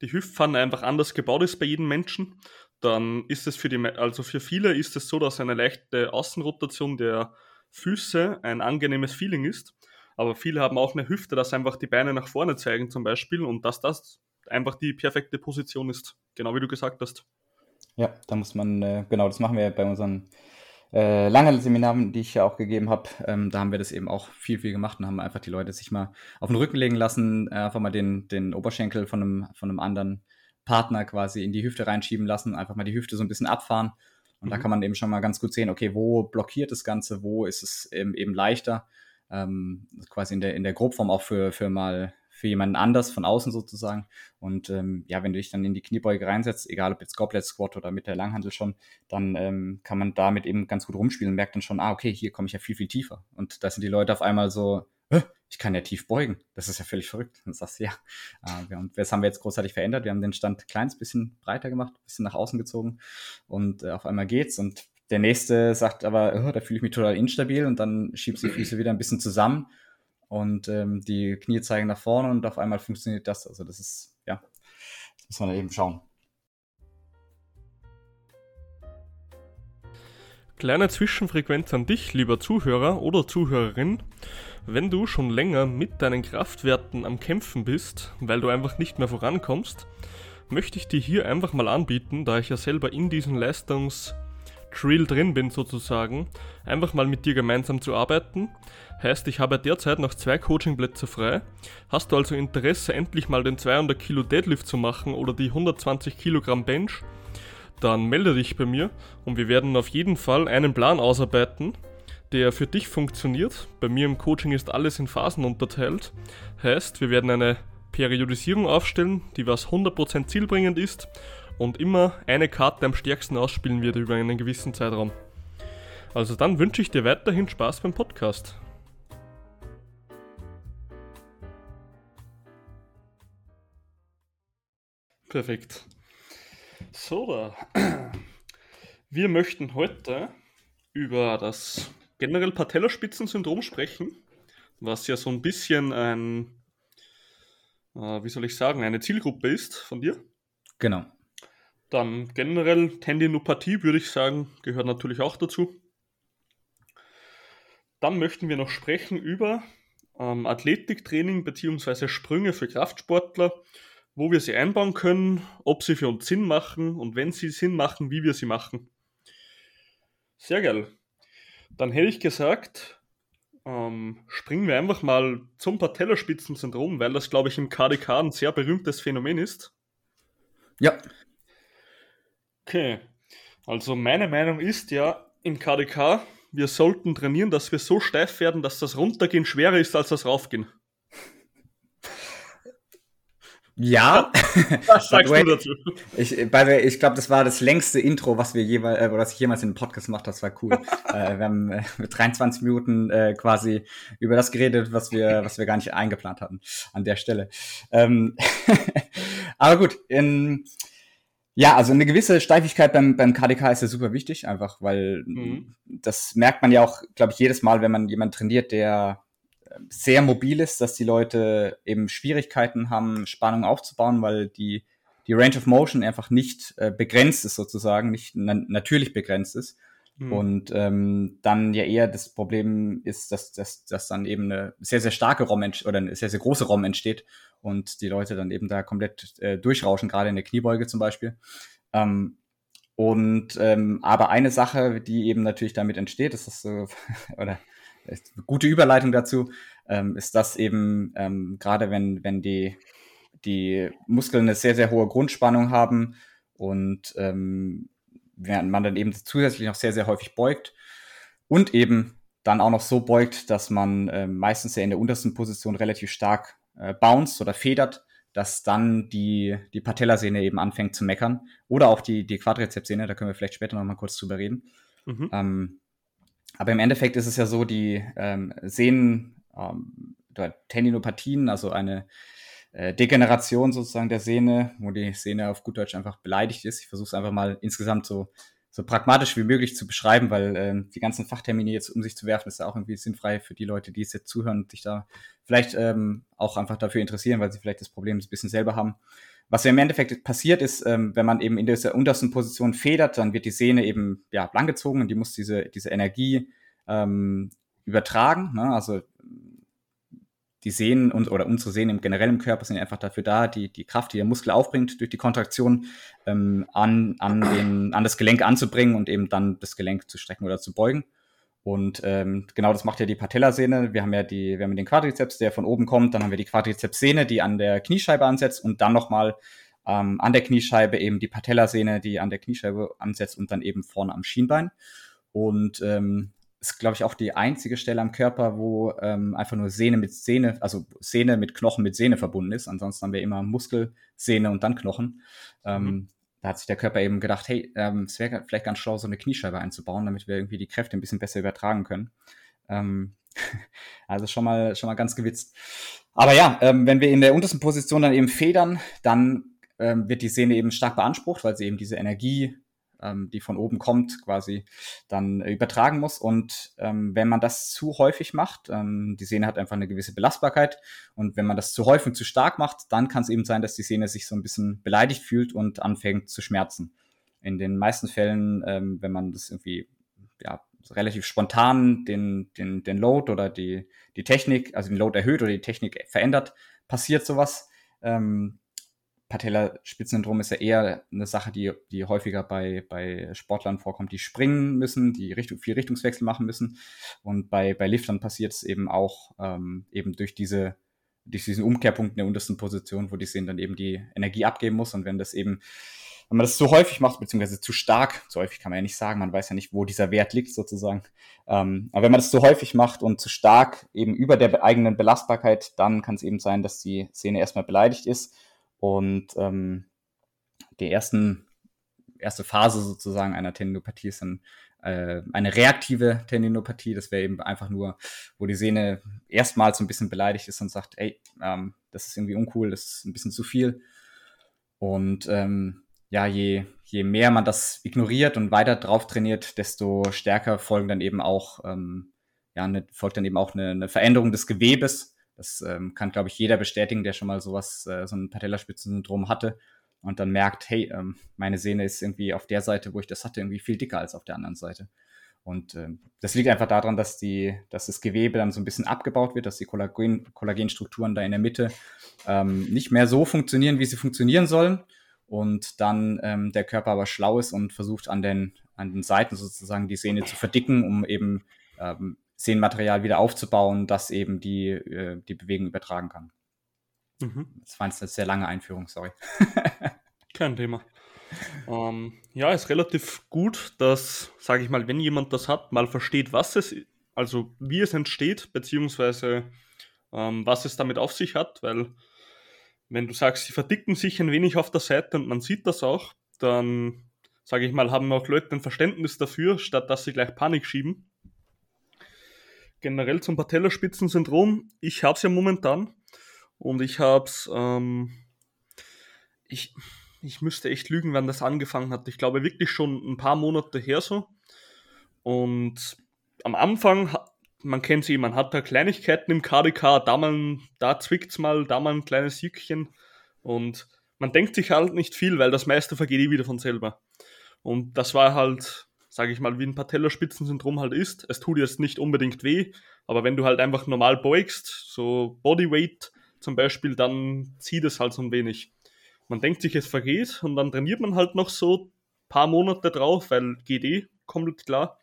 die Hüftpfanne einfach anders gebaut ist bei jedem Menschen, dann ist es für die, also für viele ist es so, dass eine leichte Außenrotation der Füße ein angenehmes Feeling ist. Aber viele haben auch eine Hüfte, dass einfach die Beine nach vorne zeigen zum Beispiel und dass das einfach die perfekte Position ist. Genau wie du gesagt hast. Ja, da muss man, äh, genau, das machen wir bei unseren äh, Langhandelseminaren, die ich ja auch gegeben habe. Ähm, da haben wir das eben auch viel, viel gemacht und haben einfach die Leute sich mal auf den Rücken legen lassen, äh, einfach mal den, den Oberschenkel von einem, von einem anderen Partner quasi in die Hüfte reinschieben lassen, einfach mal die Hüfte so ein bisschen abfahren. Und da Mhm. kann man eben schon mal ganz gut sehen, okay, wo blockiert das Ganze, wo ist es eben, eben leichter, ähm, quasi in der, in der Grobform auch für, für mal für jemanden anders von außen sozusagen. Und ähm, ja, wenn du dich dann in die Kniebeuge reinsetzt, egal ob jetzt Goblet Squat oder mit der Langhandel schon, dann ähm, kann man damit eben ganz gut rumspielen und merkt dann schon, ah, okay, hier komme ich ja viel, viel tiefer. Und da sind die Leute auf einmal so, "Hä, ich kann ja tief beugen. Das ist ja völlig verrückt. Und sagst du, ja, wir haben, das haben wir jetzt großartig verändert. Wir haben den Stand ein kleines bisschen breiter gemacht, bisschen nach außen gezogen und äh, auf einmal geht's. Und der nächste sagt aber, oh, da fühle ich mich total instabil und dann schiebst die Füße wieder ein bisschen zusammen und ähm, die Knie zeigen nach vorne und auf einmal funktioniert das. Also das ist, ja, das muss man eben schauen. Kleine Zwischenfrequenz an dich, lieber Zuhörer oder Zuhörerin. Wenn du schon länger mit deinen Kraftwerten am Kämpfen bist, weil du einfach nicht mehr vorankommst, möchte ich dir hier einfach mal anbieten, da ich ja selber in diesem Leistungs-Drill drin bin sozusagen, einfach mal mit dir gemeinsam zu arbeiten. Heißt, ich habe derzeit noch zwei Coachingplätze frei. Hast du also Interesse, endlich mal den 200 Kilo Deadlift zu machen oder die 120 Kilogramm Bench? dann melde dich bei mir und wir werden auf jeden Fall einen Plan ausarbeiten, der für dich funktioniert. Bei mir im Coaching ist alles in Phasen unterteilt. Heißt, wir werden eine Periodisierung aufstellen, die was 100% zielbringend ist und immer eine Karte am stärksten ausspielen wird über einen gewissen Zeitraum. Also dann wünsche ich dir weiterhin Spaß beim Podcast. Perfekt. So, da. Wir möchten heute über das generell Patellaspitzensyndrom sprechen, was ja so ein bisschen ein, äh, wie soll ich sagen, eine Zielgruppe ist von dir. Genau. Dann generell Tendinopathie, würde ich sagen, gehört natürlich auch dazu. Dann möchten wir noch sprechen über ähm, Athletiktraining bzw. Sprünge für Kraftsportler, wo wir sie einbauen können, ob sie für uns Sinn machen und wenn sie Sinn machen, wie wir sie machen. Sehr geil. Dann hätte ich gesagt, ähm, springen wir einfach mal zum Patellaspitzensyndrom, weil das, glaube ich, im KDK ein sehr berühmtes Phänomen ist. Ja. Okay. Also meine Meinung ist ja im KDK, wir sollten trainieren, dass wir so steif werden, dass das Runtergehen schwerer ist als das Raufgehen. Ja. <laughs> Was sagst du dazu? Ich, ich glaube, das war das längste Intro, was wir jemals, äh, was ich jemals in einem Podcast gemacht habe. Das war cool. <laughs> äh, wir haben äh, mit 23 Minuten äh, quasi über das geredet, was wir, was wir gar nicht eingeplant hatten an der Stelle. Ähm, <laughs> aber gut, in, ja, also eine gewisse Steifigkeit beim, beim KDK ist ja super wichtig, einfach weil mhm. das merkt man ja auch, glaube ich, jedes Mal, wenn man jemanden trainiert, der sehr mobil ist, dass die Leute eben Schwierigkeiten haben, Spannung aufzubauen, weil die, die Range of Motion einfach nicht äh, begrenzt ist sozusagen, nicht na natürlich begrenzt ist. Mhm. Und ähm, dann ja eher das Problem ist, dass, dass, dass dann eben eine sehr, sehr starke ROM oder eine sehr, sehr große ROM entsteht und die Leute dann eben da komplett äh, durchrauschen, gerade in der Kniebeuge zum Beispiel. Ähm, und ähm, aber eine Sache, die eben natürlich damit entsteht, ist das so, <laughs> oder gute Überleitung dazu, ähm, ist das eben ähm, gerade wenn, wenn die, die Muskeln eine sehr, sehr hohe Grundspannung haben und ähm, während man dann eben zusätzlich noch sehr, sehr häufig beugt und eben dann auch noch so beugt, dass man äh, meistens ja in der untersten Position relativ stark äh, bounced oder federt, dass dann die, die Patellasehne eben anfängt zu meckern oder auch die, die Quadrizepssehne, da können wir vielleicht später noch mal kurz drüber reden. Mhm. Ähm, aber im Endeffekt ist es ja so, die ähm, Sehnen, ähm, Tendinopathien, also eine Degeneration sozusagen der Sehne, wo die Sehne auf gut Deutsch einfach beleidigt ist. Ich versuche es einfach mal insgesamt so, so pragmatisch wie möglich zu beschreiben, weil ähm, die ganzen Fachtermine jetzt um sich zu werfen, ist ja auch irgendwie sinnfrei für die Leute, die es jetzt zuhören und sich da vielleicht ähm, auch einfach dafür interessieren, weil sie vielleicht das Problem ein bisschen selber haben. Was ja im Endeffekt passiert ist, ähm, wenn man eben in dieser untersten Position federt, dann wird die Sehne eben ja langgezogen und die muss diese, diese Energie ähm, übertragen. Ne? Also die Sehnen und oder unsere Sehnen im generell im Körper sind einfach dafür da, die, die Kraft, die der Muskel aufbringt durch die Kontraktion, ähm, an, an, den, an das Gelenk anzubringen und eben dann das Gelenk zu strecken oder zu beugen. Und ähm, genau das macht ja die Patellasehne. Wir haben ja die, wir haben den Quadrizeps, der von oben kommt, dann haben wir die Quadrizepssehne, die an der Kniescheibe ansetzt und dann nochmal ähm, an der Kniescheibe eben die Patellasehne, die an der Kniescheibe ansetzt und dann eben vorne am Schienbein. Und ähm, ist, glaube ich, auch die einzige Stelle am Körper, wo ähm, einfach nur Sehne mit Sehne, also Sehne mit Knochen mit Sehne verbunden ist. Ansonsten haben wir immer Muskel, Sehne und dann Knochen. Ähm, mhm da hat sich der Körper eben gedacht, hey, ähm, es wäre vielleicht ganz schlau, so eine Kniescheibe einzubauen, damit wir irgendwie die Kräfte ein bisschen besser übertragen können. Ähm, <laughs> also schon mal, schon mal ganz gewitzt. Aber ja, ähm, wenn wir in der untersten Position dann eben federn, dann ähm, wird die Sehne eben stark beansprucht, weil sie eben diese Energie ähm, die von oben kommt, quasi dann äh, übertragen muss. Und ähm, wenn man das zu häufig macht, ähm, die Sehne hat einfach eine gewisse Belastbarkeit. Und wenn man das zu häufig und zu stark macht, dann kann es eben sein, dass die Sehne sich so ein bisschen beleidigt fühlt und anfängt zu schmerzen. In den meisten Fällen, ähm, wenn man das irgendwie ja, relativ spontan den, den, den Load oder die, die Technik, also den Load erhöht oder die Technik verändert, passiert sowas. Ähm, Patellaspitzensyndrom ist ja eher eine Sache, die, die häufiger bei, bei Sportlern vorkommt, die springen müssen, die Richtung, viel Richtungswechsel machen müssen. Und bei, bei Liftern passiert es eben auch ähm, eben durch diese durch diesen Umkehrpunkt in der untersten Position, wo die Sehne dann eben die Energie abgeben muss. Und wenn das eben, wenn man das zu häufig macht, beziehungsweise zu stark, zu häufig kann man ja nicht sagen, man weiß ja nicht, wo dieser Wert liegt sozusagen. Ähm, aber wenn man das zu häufig macht und zu stark eben über der eigenen Belastbarkeit, dann kann es eben sein, dass die Sehne erstmal beleidigt ist und ähm, die ersten, erste Phase sozusagen einer Tendinopathie ist dann äh, eine reaktive Tendinopathie. Das wäre eben einfach nur, wo die Sehne erstmals so ein bisschen beleidigt ist und sagt, ey, ähm, das ist irgendwie uncool, das ist ein bisschen zu viel. Und ähm, ja, je, je mehr man das ignoriert und weiter drauf trainiert, desto stärker folgen dann eben auch, ähm, ja, ne, folgt dann eben auch eine, eine Veränderung des Gewebes das ähm, kann, glaube ich, jeder bestätigen, der schon mal sowas, äh, so ein Patellaspitzensyndrom hatte und dann merkt, hey, ähm, meine Sehne ist irgendwie auf der Seite, wo ich das hatte, irgendwie viel dicker als auf der anderen Seite. Und ähm, das liegt einfach daran, dass, die, dass das Gewebe dann so ein bisschen abgebaut wird, dass die Kollagen, Kollagenstrukturen da in der Mitte ähm, nicht mehr so funktionieren, wie sie funktionieren sollen. Und dann ähm, der Körper aber schlau ist und versucht an den, an den Seiten sozusagen die Sehne zu verdicken, um eben ähm, Sehnenmaterial wieder aufzubauen, das eben die, äh, die Bewegung übertragen kann. Mhm. Das war jetzt eine sehr lange Einführung, sorry. <laughs> Kein Thema. Ähm, ja, ist relativ gut, dass, sage ich mal, wenn jemand das hat, mal versteht, was es, also wie es entsteht, beziehungsweise ähm, was es damit auf sich hat, weil wenn du sagst, sie verdicken sich ein wenig auf der Seite und man sieht das auch, dann, sage ich mal, haben auch Leute ein Verständnis dafür, statt dass sie gleich Panik schieben. Generell zum Patellaspitzensyndrom, ich habe es ja momentan und ich habe es, ähm, ich, ich müsste echt lügen, wann das angefangen hat. Ich glaube wirklich schon ein paar Monate her so. Und am Anfang, man kennt sie, man hat da Kleinigkeiten im KDK, da, mal, da zwickt's mal, da mal ein kleines Jückchen. Und man denkt sich halt nicht viel, weil das meiste vergeht eh wieder von selber. Und das war halt, sage ich mal, wie ein Patellaspitzensyndrom halt ist. Es tut jetzt nicht unbedingt weh, aber wenn du halt einfach normal beugst, so Bodyweight zum Beispiel, dann zieht es halt so ein wenig man denkt sich, es vergeht und dann trainiert man halt noch so ein paar Monate drauf, weil GD komplett klar.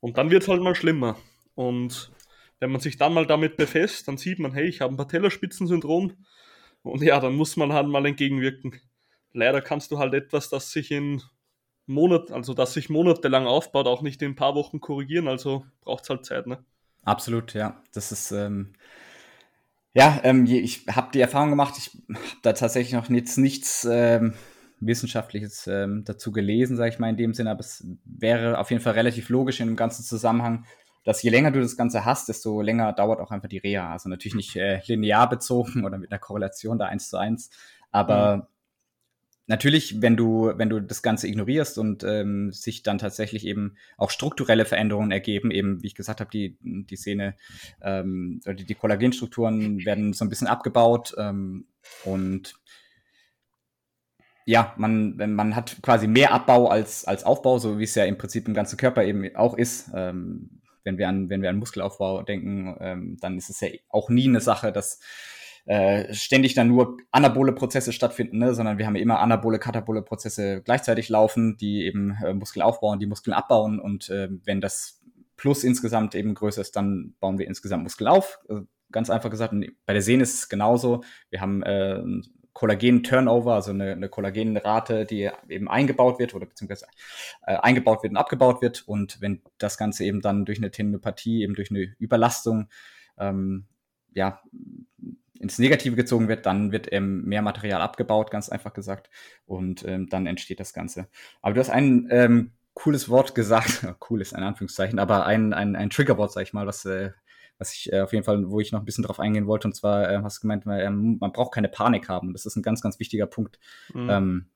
Und dann wird es halt mal schlimmer. Und wenn man sich dann mal damit befasst, dann sieht man, hey, ich habe ein Patellaspitzensyndrom. Und ja, dann muss man halt mal entgegenwirken. Leider kannst du halt etwas, das sich in Monat, also das sich monatelang aufbaut, auch nicht in ein paar Wochen korrigieren. Also braucht es halt Zeit, ne? Absolut, ja. Das ist ähm, ja, ähm, ich habe die Erfahrung gemacht, ich habe da tatsächlich noch jetzt nichts ähm, Wissenschaftliches ähm, dazu gelesen, sage ich mal in dem Sinne, aber es wäre auf jeden Fall relativ logisch in dem ganzen Zusammenhang, dass je länger du das Ganze hast, desto länger dauert auch einfach die Reha. Also natürlich nicht äh, linear bezogen oder mit einer Korrelation da eins zu eins, aber mhm natürlich, wenn du, wenn du das Ganze ignorierst und ähm, sich dann tatsächlich eben auch strukturelle Veränderungen ergeben, eben, wie ich gesagt habe, die, die Szene ähm, oder die Kollagenstrukturen werden so ein bisschen abgebaut ähm, und ja, man, man hat quasi mehr Abbau als, als Aufbau, so wie es ja im Prinzip im ganzen Körper eben auch ist. Ähm, wenn wir an, wenn wir an Muskelaufbau denken, ähm, dann ist es ja auch nie eine Sache, dass äh, ständig dann nur anabole Prozesse stattfinden, ne? sondern wir haben immer anabole, katabole Prozesse gleichzeitig laufen, die eben äh, Muskel aufbauen, die Muskeln abbauen und äh, wenn das Plus insgesamt eben größer ist, dann bauen wir insgesamt Muskel auf. Also ganz einfach gesagt, und bei der Sehne ist es genauso. Wir haben äh, Kollagen-Turnover, also eine, eine Kollagenrate, die eben eingebaut wird oder beziehungsweise äh, eingebaut wird und abgebaut wird. Und wenn das Ganze eben dann durch eine Tendinopathie, eben durch eine Überlastung, ähm, ja, ins Negative gezogen wird, dann wird ähm, mehr Material abgebaut, ganz einfach gesagt. Und ähm, dann entsteht das Ganze. Aber du hast ein ähm, cooles Wort gesagt, <laughs> cooles in Anführungszeichen, aber ein, ein, ein Triggerwort, sag ich mal, was, äh, was ich äh, auf jeden Fall, wo ich noch ein bisschen drauf eingehen wollte. Und zwar äh, hast du gemeint, man, ähm, man braucht keine Panik haben. Das ist ein ganz, ganz wichtiger Punkt. Mhm. Ähm,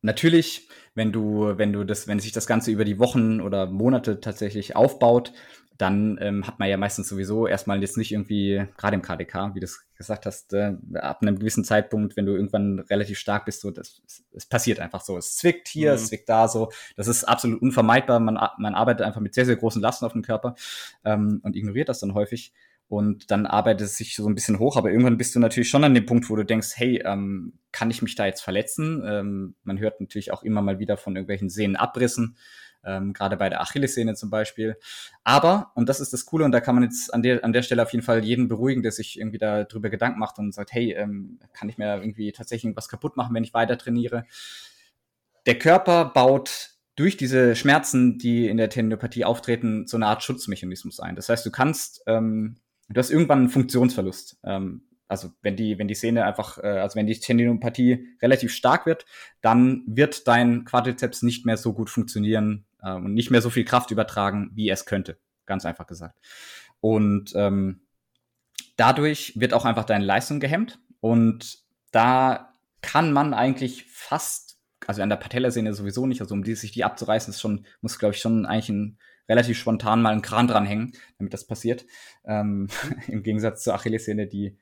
natürlich, wenn du, wenn du das, wenn sich das Ganze über die Wochen oder Monate tatsächlich aufbaut, dann ähm, hat man ja meistens sowieso erstmal jetzt nicht irgendwie, gerade im KDK, wie du es gesagt hast, äh, ab einem gewissen Zeitpunkt, wenn du irgendwann relativ stark bist, so, das, es passiert einfach so. Es zwickt hier, mhm. es zwickt da so. Das ist absolut unvermeidbar. Man, man arbeitet einfach mit sehr, sehr großen Lasten auf dem Körper ähm, und ignoriert das dann häufig. Und dann arbeitet es sich so ein bisschen hoch, aber irgendwann bist du natürlich schon an dem Punkt, wo du denkst, hey, ähm, kann ich mich da jetzt verletzen? Ähm, man hört natürlich auch immer mal wieder von irgendwelchen Sehnenabrissen ähm, gerade bei der Achillessehne zum Beispiel. Aber, und das ist das Coole, und da kann man jetzt an der, an der Stelle auf jeden Fall jeden beruhigen, der sich irgendwie darüber Gedanken macht und sagt, hey, ähm, kann ich mir irgendwie tatsächlich was kaputt machen, wenn ich weiter trainiere? Der Körper baut durch diese Schmerzen, die in der Tendinopathie auftreten, so eine Art Schutzmechanismus ein. Das heißt, du kannst, ähm, du hast irgendwann einen Funktionsverlust. Ähm, also wenn die, wenn die Sehne einfach, äh, also wenn die Tendinopathie relativ stark wird, dann wird dein Quadrizeps nicht mehr so gut funktionieren äh, und nicht mehr so viel Kraft übertragen, wie es könnte. Ganz einfach gesagt. Und ähm, dadurch wird auch einfach deine Leistung gehemmt. Und da kann man eigentlich fast, also an der Patellasehne sowieso nicht, also um die, sich die abzureißen, ist schon, muss glaube ich schon eigentlich ein relativ spontan mal einen Kran dranhängen, damit das passiert. Ähm, <laughs> Im Gegensatz zur Achillessehne, die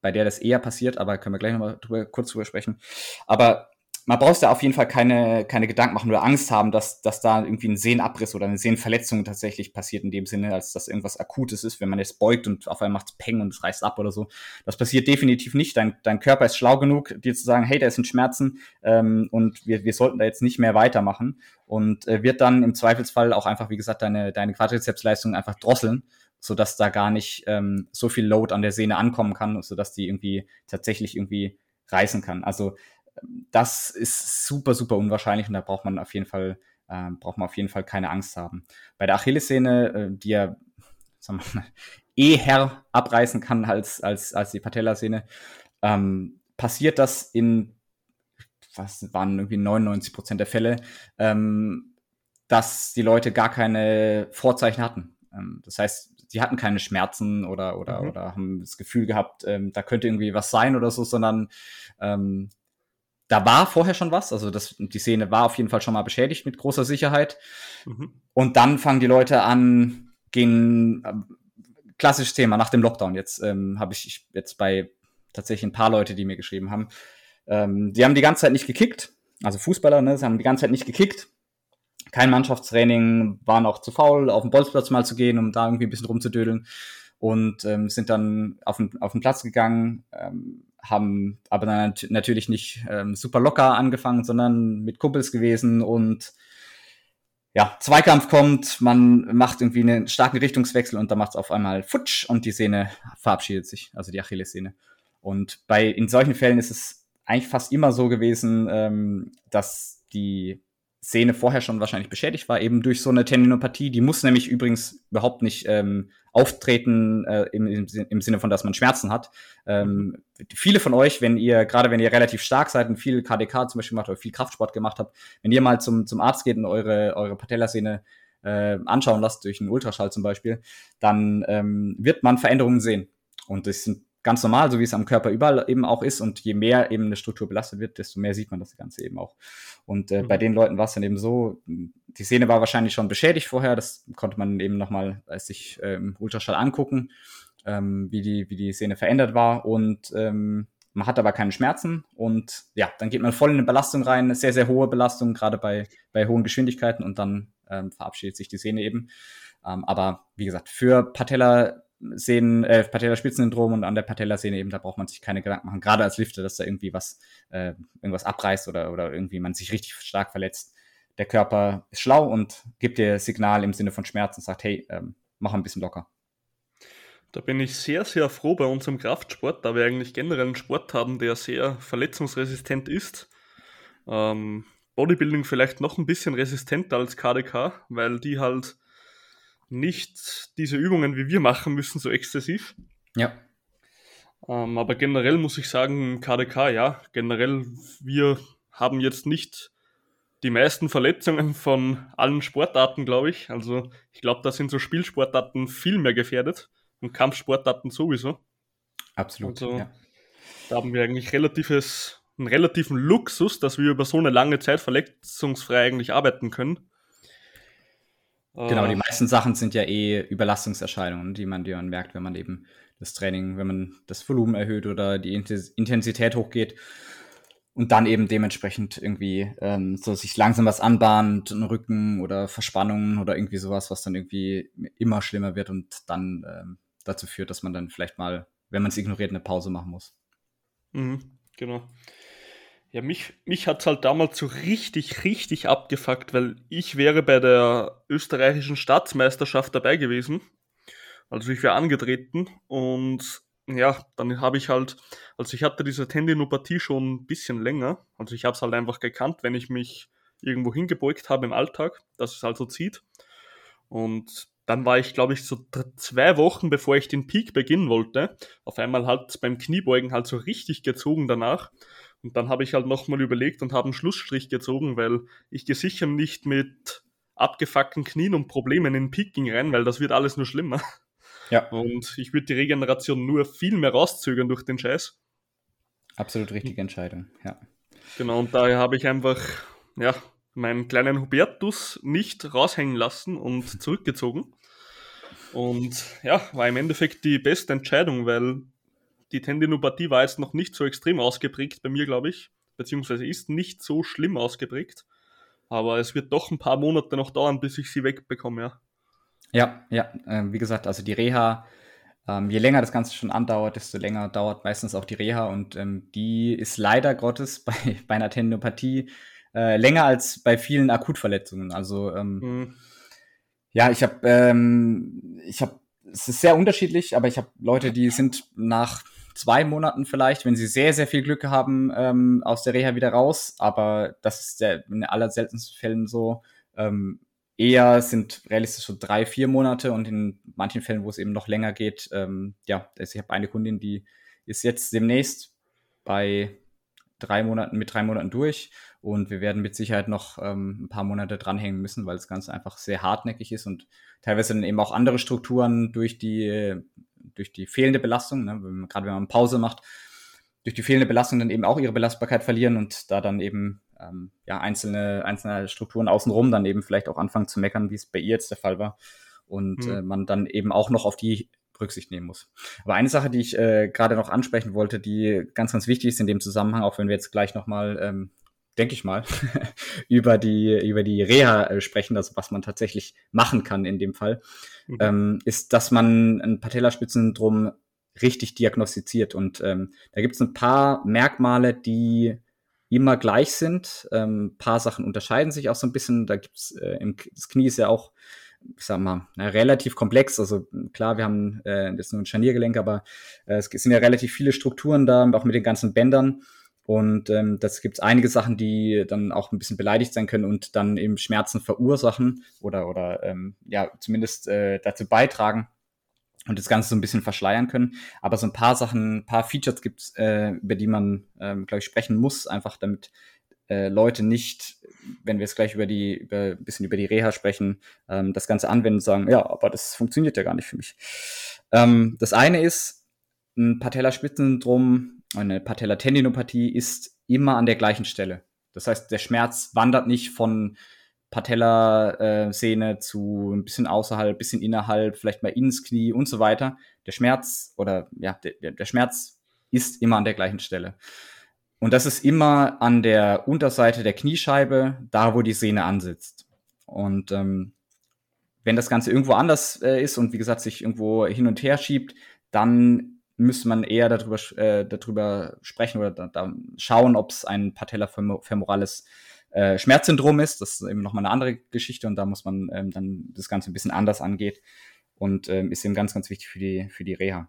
bei der das eher passiert, aber können wir gleich nochmal drüber, kurz drüber sprechen. Aber man braucht da auf jeden Fall keine, keine Gedanken machen oder Angst haben, dass, dass da irgendwie ein Sehnenabriss oder eine Sehnenverletzung tatsächlich passiert in dem Sinne, als dass irgendwas Akutes ist, wenn man jetzt beugt und auf einmal macht es Peng und es reißt ab oder so. Das passiert definitiv nicht. Dein, dein Körper ist schlau genug, dir zu sagen, hey, da sind Schmerzen ähm, und wir, wir sollten da jetzt nicht mehr weitermachen und äh, wird dann im Zweifelsfall auch einfach, wie gesagt, deine, deine Quadrizepsleistung einfach drosseln so dass da gar nicht ähm, so viel Load an der Sehne ankommen kann, so dass die irgendwie tatsächlich irgendwie reißen kann. Also das ist super, super unwahrscheinlich und da braucht man auf jeden Fall, äh, braucht man auf jeden Fall keine Angst haben. Bei der Achillessehne, äh, die ja sagen wir mal, <laughs> eher abreißen kann als, als, als die Patellasehne, ähm, passiert das in, was waren irgendwie 99 Prozent der Fälle, ähm, dass die Leute gar keine Vorzeichen hatten. Ähm, das heißt, sie hatten keine Schmerzen oder, oder, mhm. oder haben das Gefühl gehabt, ähm, da könnte irgendwie was sein oder so, sondern ähm, da war vorher schon was, also das, die Szene war auf jeden Fall schon mal beschädigt mit großer Sicherheit. Mhm. Und dann fangen die Leute an, gehen, äh, klassisches Thema nach dem Lockdown. Jetzt ähm, habe ich jetzt bei tatsächlich ein paar Leute, die mir geschrieben haben, ähm, die haben die ganze Zeit nicht gekickt, also Fußballer, ne, sie haben die ganze Zeit nicht gekickt, kein Mannschaftstraining, waren auch zu faul, auf den Bolzplatz mal zu gehen, um da irgendwie ein bisschen rumzudödeln und ähm, sind dann auf den, auf den Platz gegangen, ähm, haben aber dann natürlich nicht ähm, super locker angefangen, sondern mit Kumpels gewesen und ja, Zweikampf kommt, man macht irgendwie einen starken Richtungswechsel und dann macht es auf einmal futsch und die Sehne verabschiedet sich, also die Achillessehne. Und bei in solchen Fällen ist es eigentlich fast immer so gewesen, ähm, dass die Szene vorher schon wahrscheinlich beschädigt war, eben durch so eine Tendinopathie. Die muss nämlich übrigens überhaupt nicht ähm, auftreten äh, im, im, Sinne von, dass man Schmerzen hat. Ähm, viele von euch, wenn ihr, gerade wenn ihr relativ stark seid und viel KDK zum Beispiel macht oder viel Kraftsport gemacht habt, wenn ihr mal zum, zum Arzt geht und eure, eure Patellasehne äh, anschauen lasst, durch einen Ultraschall zum Beispiel, dann ähm, wird man Veränderungen sehen. Und das sind ganz normal, so wie es am Körper überall eben auch ist. Und je mehr eben eine Struktur belastet wird, desto mehr sieht man das Ganze eben auch. Und äh, mhm. bei den Leuten war es dann eben so, die Szene war wahrscheinlich schon beschädigt vorher, das konnte man eben nochmal äh, sich äh, im Ultraschall angucken, ähm, wie, die, wie die Szene verändert war. Und ähm, man hat aber keine Schmerzen und ja, dann geht man voll in eine Belastung rein, eine sehr, sehr hohe Belastung, gerade bei, bei hohen Geschwindigkeiten und dann ähm, verabschiedet sich die Szene eben. Ähm, aber wie gesagt, für Patella Sehnen, äh, Patellaspitzensyndrom und an der Patellasehne eben, da braucht man sich keine Gedanken machen, gerade als Lifter, dass da irgendwie was, äh, irgendwas abreißt oder, oder irgendwie man sich richtig stark verletzt. Der Körper ist schlau und gibt dir Signal im Sinne von Schmerzen und sagt, hey, ähm, mach ein bisschen locker. Da bin ich sehr, sehr froh bei unserem Kraftsport, da wir eigentlich generell einen Sport haben, der sehr verletzungsresistent ist. Ähm, Bodybuilding vielleicht noch ein bisschen resistenter als KDK, weil die halt nicht diese Übungen, wie wir machen müssen, so exzessiv. Ja. Ähm, aber generell muss ich sagen, KDK, ja, generell, wir haben jetzt nicht die meisten Verletzungen von allen Sportarten, glaube ich. Also ich glaube, da sind so Spielsportarten viel mehr gefährdet und Kampfsportarten sowieso. Absolut. Also ja. da haben wir eigentlich relatives, einen relativen Luxus, dass wir über so eine lange Zeit verletzungsfrei eigentlich arbeiten können. Genau, die äh. meisten Sachen sind ja eh Überlastungserscheinungen, die man, die man merkt, wenn man eben das Training, wenn man das Volumen erhöht oder die Intensität hochgeht und dann eben dementsprechend irgendwie ähm, so sich langsam was anbahnt, ein Rücken oder Verspannungen oder irgendwie sowas, was dann irgendwie immer schlimmer wird und dann ähm, dazu führt, dass man dann vielleicht mal, wenn man es ignoriert, eine Pause machen muss. Mhm, genau. Ja, mich, mich hat es halt damals so richtig, richtig abgefuckt, weil ich wäre bei der österreichischen Staatsmeisterschaft dabei gewesen. Also ich wäre angetreten und ja, dann habe ich halt, also ich hatte diese Tendinopathie schon ein bisschen länger. Also ich habe es halt einfach gekannt, wenn ich mich irgendwo hingebeugt habe im Alltag, dass es halt so zieht. Und dann war ich, glaube ich, so zwei Wochen, bevor ich den Peak beginnen wollte, auf einmal halt beim Kniebeugen halt so richtig gezogen danach. Und dann habe ich halt nochmal überlegt und habe einen Schlussstrich gezogen, weil ich gehe sicher nicht mit abgefuckten Knien und Problemen in Picking rein, weil das wird alles nur schlimmer. Ja. Und ich würde die Regeneration nur viel mehr rauszögern durch den Scheiß. Absolut richtige Entscheidung, ja. Genau, und daher habe ich einfach, ja, meinen kleinen Hubertus nicht raushängen lassen und zurückgezogen. Und ja, war im Endeffekt die beste Entscheidung, weil die Tendinopathie war jetzt noch nicht so extrem ausgeprägt bei mir, glaube ich. beziehungsweise ist nicht so schlimm ausgeprägt. Aber es wird doch ein paar Monate noch dauern, bis ich sie wegbekomme, ja. Ja, ja, äh, wie gesagt, also die Reha, ähm, je länger das Ganze schon andauert, desto länger dauert meistens auch die Reha und ähm, die ist leider Gottes <laughs> bei, bei einer Tendinopathie äh, länger als bei vielen Akutverletzungen. Also ähm, mhm. ja, ich habe, ähm, ich habe, es ist sehr unterschiedlich, aber ich habe Leute, die sind nach zwei Monaten vielleicht, wenn sie sehr, sehr viel Glück haben, ähm, aus der Reha wieder raus. Aber das ist der, in aller seltensten Fällen so. Ähm, eher sind realistisch so drei, vier Monate und in manchen Fällen, wo es eben noch länger geht, ähm, ja, also ich habe eine Kundin, die ist jetzt demnächst bei drei Monaten, mit drei Monaten durch und wir werden mit Sicherheit noch ähm, ein paar Monate dranhängen müssen, weil das Ganze einfach sehr hartnäckig ist und teilweise dann eben auch andere Strukturen durch die, durch die fehlende Belastung, ne, gerade wenn man Pause macht, durch die fehlende Belastung dann eben auch ihre Belastbarkeit verlieren und da dann eben ähm, ja, einzelne, einzelne Strukturen außenrum dann eben vielleicht auch anfangen zu meckern, wie es bei ihr jetzt der Fall war. Und mhm. äh, man dann eben auch noch auf die Rücksicht nehmen muss. Aber eine Sache, die ich äh, gerade noch ansprechen wollte, die ganz, ganz wichtig ist in dem Zusammenhang, auch wenn wir jetzt gleich nochmal, ähm, denke ich mal, <laughs> über die, über die Reha äh, sprechen, also was man tatsächlich machen kann in dem Fall, mhm. ähm, ist, dass man ein Patellaspitzensyndrom richtig diagnostiziert. Und ähm, da gibt es ein paar Merkmale, die immer gleich sind. Ähm, ein paar Sachen unterscheiden sich auch so ein bisschen. Da gibt's äh, im, das Knie ist ja auch, ich sag mal, na, relativ komplex. Also klar, wir haben äh, jetzt nur ein Scharniergelenk, aber äh, es sind ja relativ viele Strukturen da, auch mit den ganzen Bändern. Und ähm, das gibt einige Sachen, die dann auch ein bisschen beleidigt sein können und dann eben Schmerzen verursachen oder oder ähm, ja zumindest äh, dazu beitragen, und das Ganze so ein bisschen verschleiern können. Aber so ein paar Sachen, ein paar Features gibt's, äh, über die man, ähm, glaube ich, sprechen muss, einfach damit äh, Leute nicht, wenn wir jetzt gleich über die, über ein bisschen über die Reha sprechen, ähm, das Ganze anwenden und sagen, ja, aber das funktioniert ja gar nicht für mich. Ähm, das eine ist, ein Patellaspitzensyndrom, eine Patellatendinopathie ist immer an der gleichen Stelle. Das heißt, der Schmerz wandert nicht von Patella-Szene zu ein bisschen außerhalb, bisschen innerhalb, vielleicht mal ins Knie und so weiter. Der Schmerz oder ja, der, der Schmerz ist immer an der gleichen Stelle. Und das ist immer an der Unterseite der Kniescheibe, da wo die Sehne ansitzt. Und ähm, wenn das Ganze irgendwo anders äh, ist und wie gesagt sich irgendwo hin und her schiebt, dann müsste man eher darüber, äh, darüber sprechen oder da, da schauen, ob es ein Patella-femorales äh, Schmerzsyndrom ist. Das ist eben nochmal eine andere Geschichte und da muss man ähm, dann das Ganze ein bisschen anders angeht und ähm, ist eben ganz, ganz wichtig für die, für die Reha.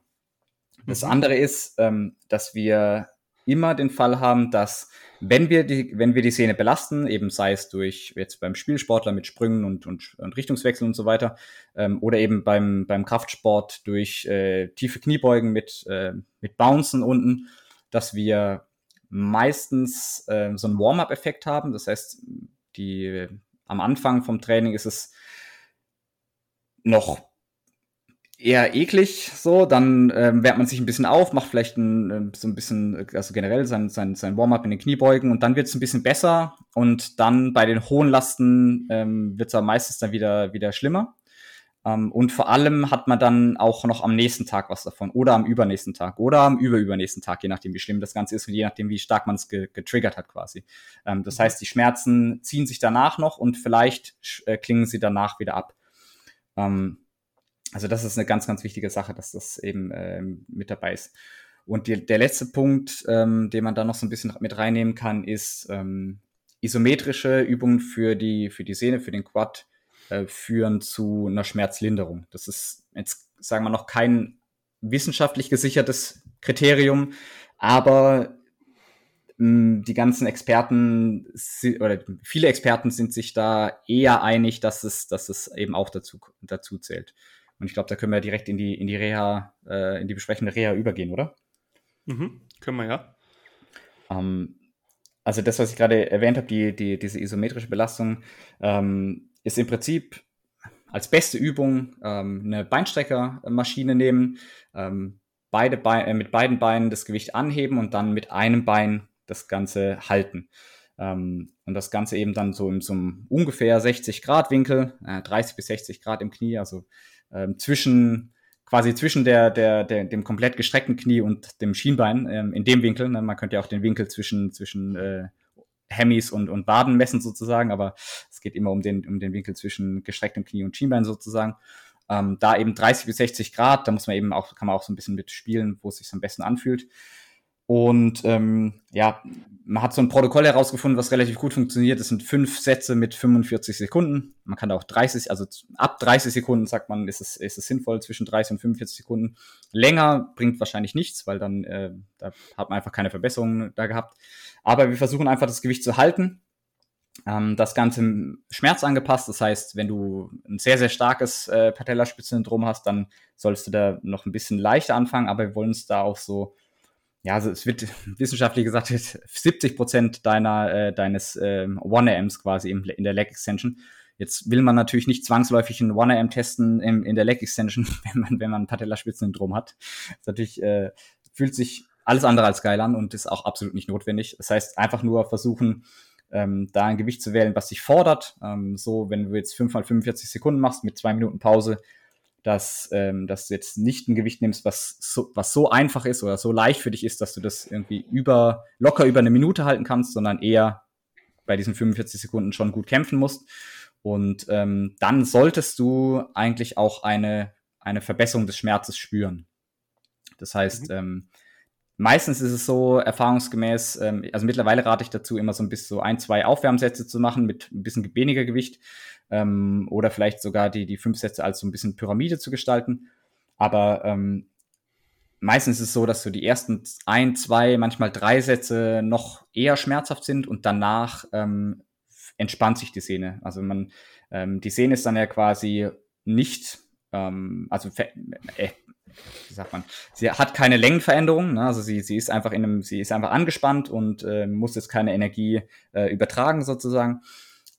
Das mhm. andere ist, ähm, dass wir immer den Fall haben, dass wenn wir die, wenn wir die Sehne belasten, eben sei es durch jetzt beim Spielsportler mit Sprüngen und, und, und Richtungswechsel und so weiter, ähm, oder eben beim, beim Kraftsport durch äh, tiefe Kniebeugen mit, äh, mit Bouncen unten, dass wir meistens äh, so einen Warm-up-Effekt haben. Das heißt, die am Anfang vom Training ist es noch eher eklig, so, dann ähm, wärmt man sich ein bisschen auf, macht vielleicht ein, äh, so ein bisschen, also generell sein, sein, sein Warm-up in den Kniebeugen und dann wird es ein bisschen besser und dann bei den hohen Lasten ähm, wird es meistens dann wieder, wieder schlimmer. Ähm, und vor allem hat man dann auch noch am nächsten Tag was davon oder am übernächsten Tag oder am überübernächsten Tag, je nachdem, wie schlimm das Ganze ist und je nachdem, wie stark man es ge getriggert hat quasi. Ähm, das mhm. heißt, die Schmerzen ziehen sich danach noch und vielleicht äh, klingen sie danach wieder ab. Ähm, also das ist eine ganz, ganz wichtige Sache, dass das eben ähm, mit dabei ist. Und die, der letzte Punkt, ähm, den man da noch so ein bisschen mit reinnehmen kann, ist ähm, isometrische Übungen für die, für die Sehne, für den Quad äh, führen zu einer Schmerzlinderung. Das ist jetzt, sagen wir noch, kein wissenschaftlich gesichertes Kriterium, aber mh, hm, die ganzen Experten oder viele Experten sind sich da eher einig, dass es, dass es eben auch dazu, dazu zählt. Und ich glaube, da können wir direkt in die, in die Reha, äh, in die besprechende Reha übergehen, oder? Mhm, können wir ja. Ähm, also das, was ich gerade erwähnt habe, die, die, diese isometrische Belastung, ähm, ist im Prinzip als beste Übung ähm, eine Beinstreckermaschine nehmen, ähm, beide Beine, äh, mit beiden Beinen das Gewicht anheben und dann mit einem Bein das Ganze halten. Ähm, und das Ganze eben dann so in so einem ungefähr 60 Grad Winkel, äh, 30 bis 60 Grad im Knie, also ähm, zwischen quasi zwischen der, der, der, dem komplett gestreckten Knie und dem Schienbein, ähm, in dem Winkel. Ne? Man könnte ja auch den Winkel zwischen, zwischen äh, Hemis und, und Waden messen sozusagen, aber es geht immer um den, um den Winkel zwischen gestrecktem Knie und Schienbein sozusagen. Ähm, da eben 30 bis 60 Grad, da muss man eben auch, kann man auch so ein bisschen mitspielen, wo es sich am besten anfühlt. Und ähm, ja, man hat so ein Protokoll herausgefunden, was relativ gut funktioniert. Das sind fünf Sätze mit 45 Sekunden. Man kann da auch 30, also ab 30 Sekunden sagt man, ist es, ist es sinnvoll, zwischen 30 und 45 Sekunden. Länger bringt wahrscheinlich nichts, weil dann äh, da hat man einfach keine Verbesserungen da gehabt. Aber wir versuchen einfach das Gewicht zu halten. Ähm, das Ganze Schmerz angepasst. Das heißt, wenn du ein sehr, sehr starkes äh, Patellaspitzensyndrom hast, dann sollst du da noch ein bisschen leichter anfangen. Aber wir wollen uns da auch so ja, also es wird <laughs> wissenschaftlich gesagt, 70 Prozent deiner, äh, deines ähm, 1AMs quasi im, in der Leg Extension. Jetzt will man natürlich nicht zwangsläufig ein 1AM testen im, in der Leg Extension, <laughs> wenn man, wenn man Patellaspitzensyndrom hat. Das natürlich, äh, fühlt sich alles andere als geil an und ist auch absolut nicht notwendig. Das heißt, einfach nur versuchen, ähm, da ein Gewicht zu wählen, was sich fordert. Ähm, so, wenn du jetzt 5 mal 45 Sekunden machst mit zwei Minuten Pause, dass, ähm, dass du jetzt nicht ein Gewicht nimmst, was so, was so einfach ist oder so leicht für dich ist, dass du das irgendwie über, locker über eine Minute halten kannst, sondern eher bei diesen 45 Sekunden schon gut kämpfen musst. Und ähm, dann solltest du eigentlich auch eine, eine Verbesserung des Schmerzes spüren. Das heißt, mhm. ähm, meistens ist es so, erfahrungsgemäß, ähm, also mittlerweile rate ich dazu, immer so ein bisschen so ein, zwei Aufwärmsätze zu machen mit ein bisschen weniger Gewicht ähm, oder vielleicht sogar die, die fünf Sätze als so ein bisschen Pyramide zu gestalten. Aber ähm, meistens ist es so, dass so die ersten ein, zwei, manchmal drei Sätze noch eher schmerzhaft sind und danach ähm, entspannt sich die Sehne. Also man, ähm, die Sehne ist dann ja quasi nicht, ähm, also äh, wie sagt man, sie hat keine Längenveränderung, ne? also sie, sie ist einfach in einem, sie ist einfach angespannt und äh, muss jetzt keine Energie äh, übertragen sozusagen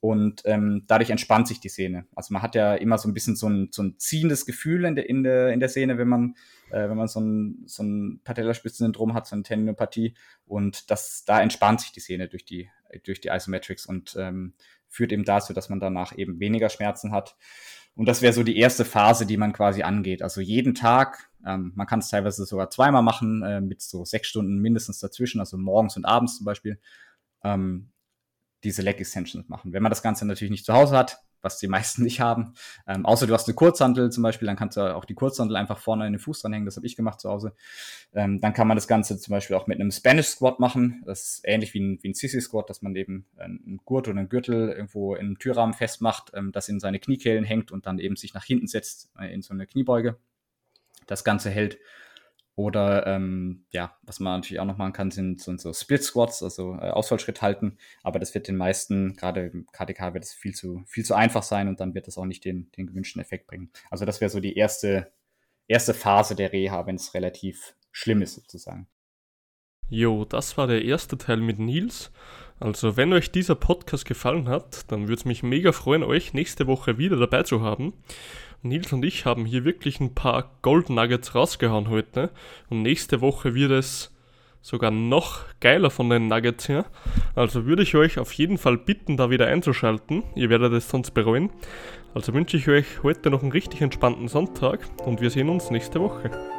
und ähm, dadurch entspannt sich die Szene. Also man hat ja immer so ein bisschen so ein, so ein ziehendes Gefühl in der, in der, in der Szene, wenn man, äh, wenn man so ein, so ein Patellaspitzensyndrom hat, so eine Tendinopathie und das, da entspannt sich die Szene durch die, durch die Isometrics und ähm, führt eben dazu, dass man danach eben weniger Schmerzen hat. Und das wäre so die erste Phase, die man quasi angeht. Also jeden Tag, ähm, man kann es teilweise sogar zweimal machen, äh, mit so sechs Stunden mindestens dazwischen, also morgens und abends zum Beispiel. Ähm, diese Leg Extensions machen. Wenn man das Ganze natürlich nicht zu Hause hat, was die meisten <laughs> nicht haben, ähm, außer du hast eine Kurzhantel zum Beispiel, dann kannst du auch die Kurzhantel einfach vorne in den Fuß dranhängen, das habe ich gemacht zu Hause. Ähm, dann kann man das Ganze zum Beispiel auch mit einem Spanish Squat machen, das ist ähnlich wie ein, wie ein Sissy Squat, dass man eben einen Gurt oder einen Gürtel irgendwo im Türrahmen festmacht, ähm, das in seine Kniekehlen hängt und dann eben sich nach hinten setzt äh, in so eine Kniebeuge. Das Ganze hält oder ähm, ja, was man natürlich auch noch machen kann, sind, sind so Split Squats, also äh, Ausfallschritt halten. Aber das wird den meisten, gerade im KDK, wird es viel zu, viel zu einfach sein und dann wird es auch nicht den, den gewünschten Effekt bringen. Also das wäre so die erste, erste Phase der Reha, wenn es relativ schlimm ist, sozusagen. Jo, das war der erste Teil mit Nils. Also, wenn euch dieser Podcast gefallen hat, dann würde es mich mega freuen, euch nächste Woche wieder dabei zu haben. Nils und ich haben hier wirklich ein paar Gold Nuggets rausgehauen heute. Und nächste Woche wird es sogar noch geiler von den Nuggets her. Also würde ich euch auf jeden Fall bitten, da wieder einzuschalten. Ihr werdet es sonst bereuen. Also wünsche ich euch heute noch einen richtig entspannten Sonntag und wir sehen uns nächste Woche.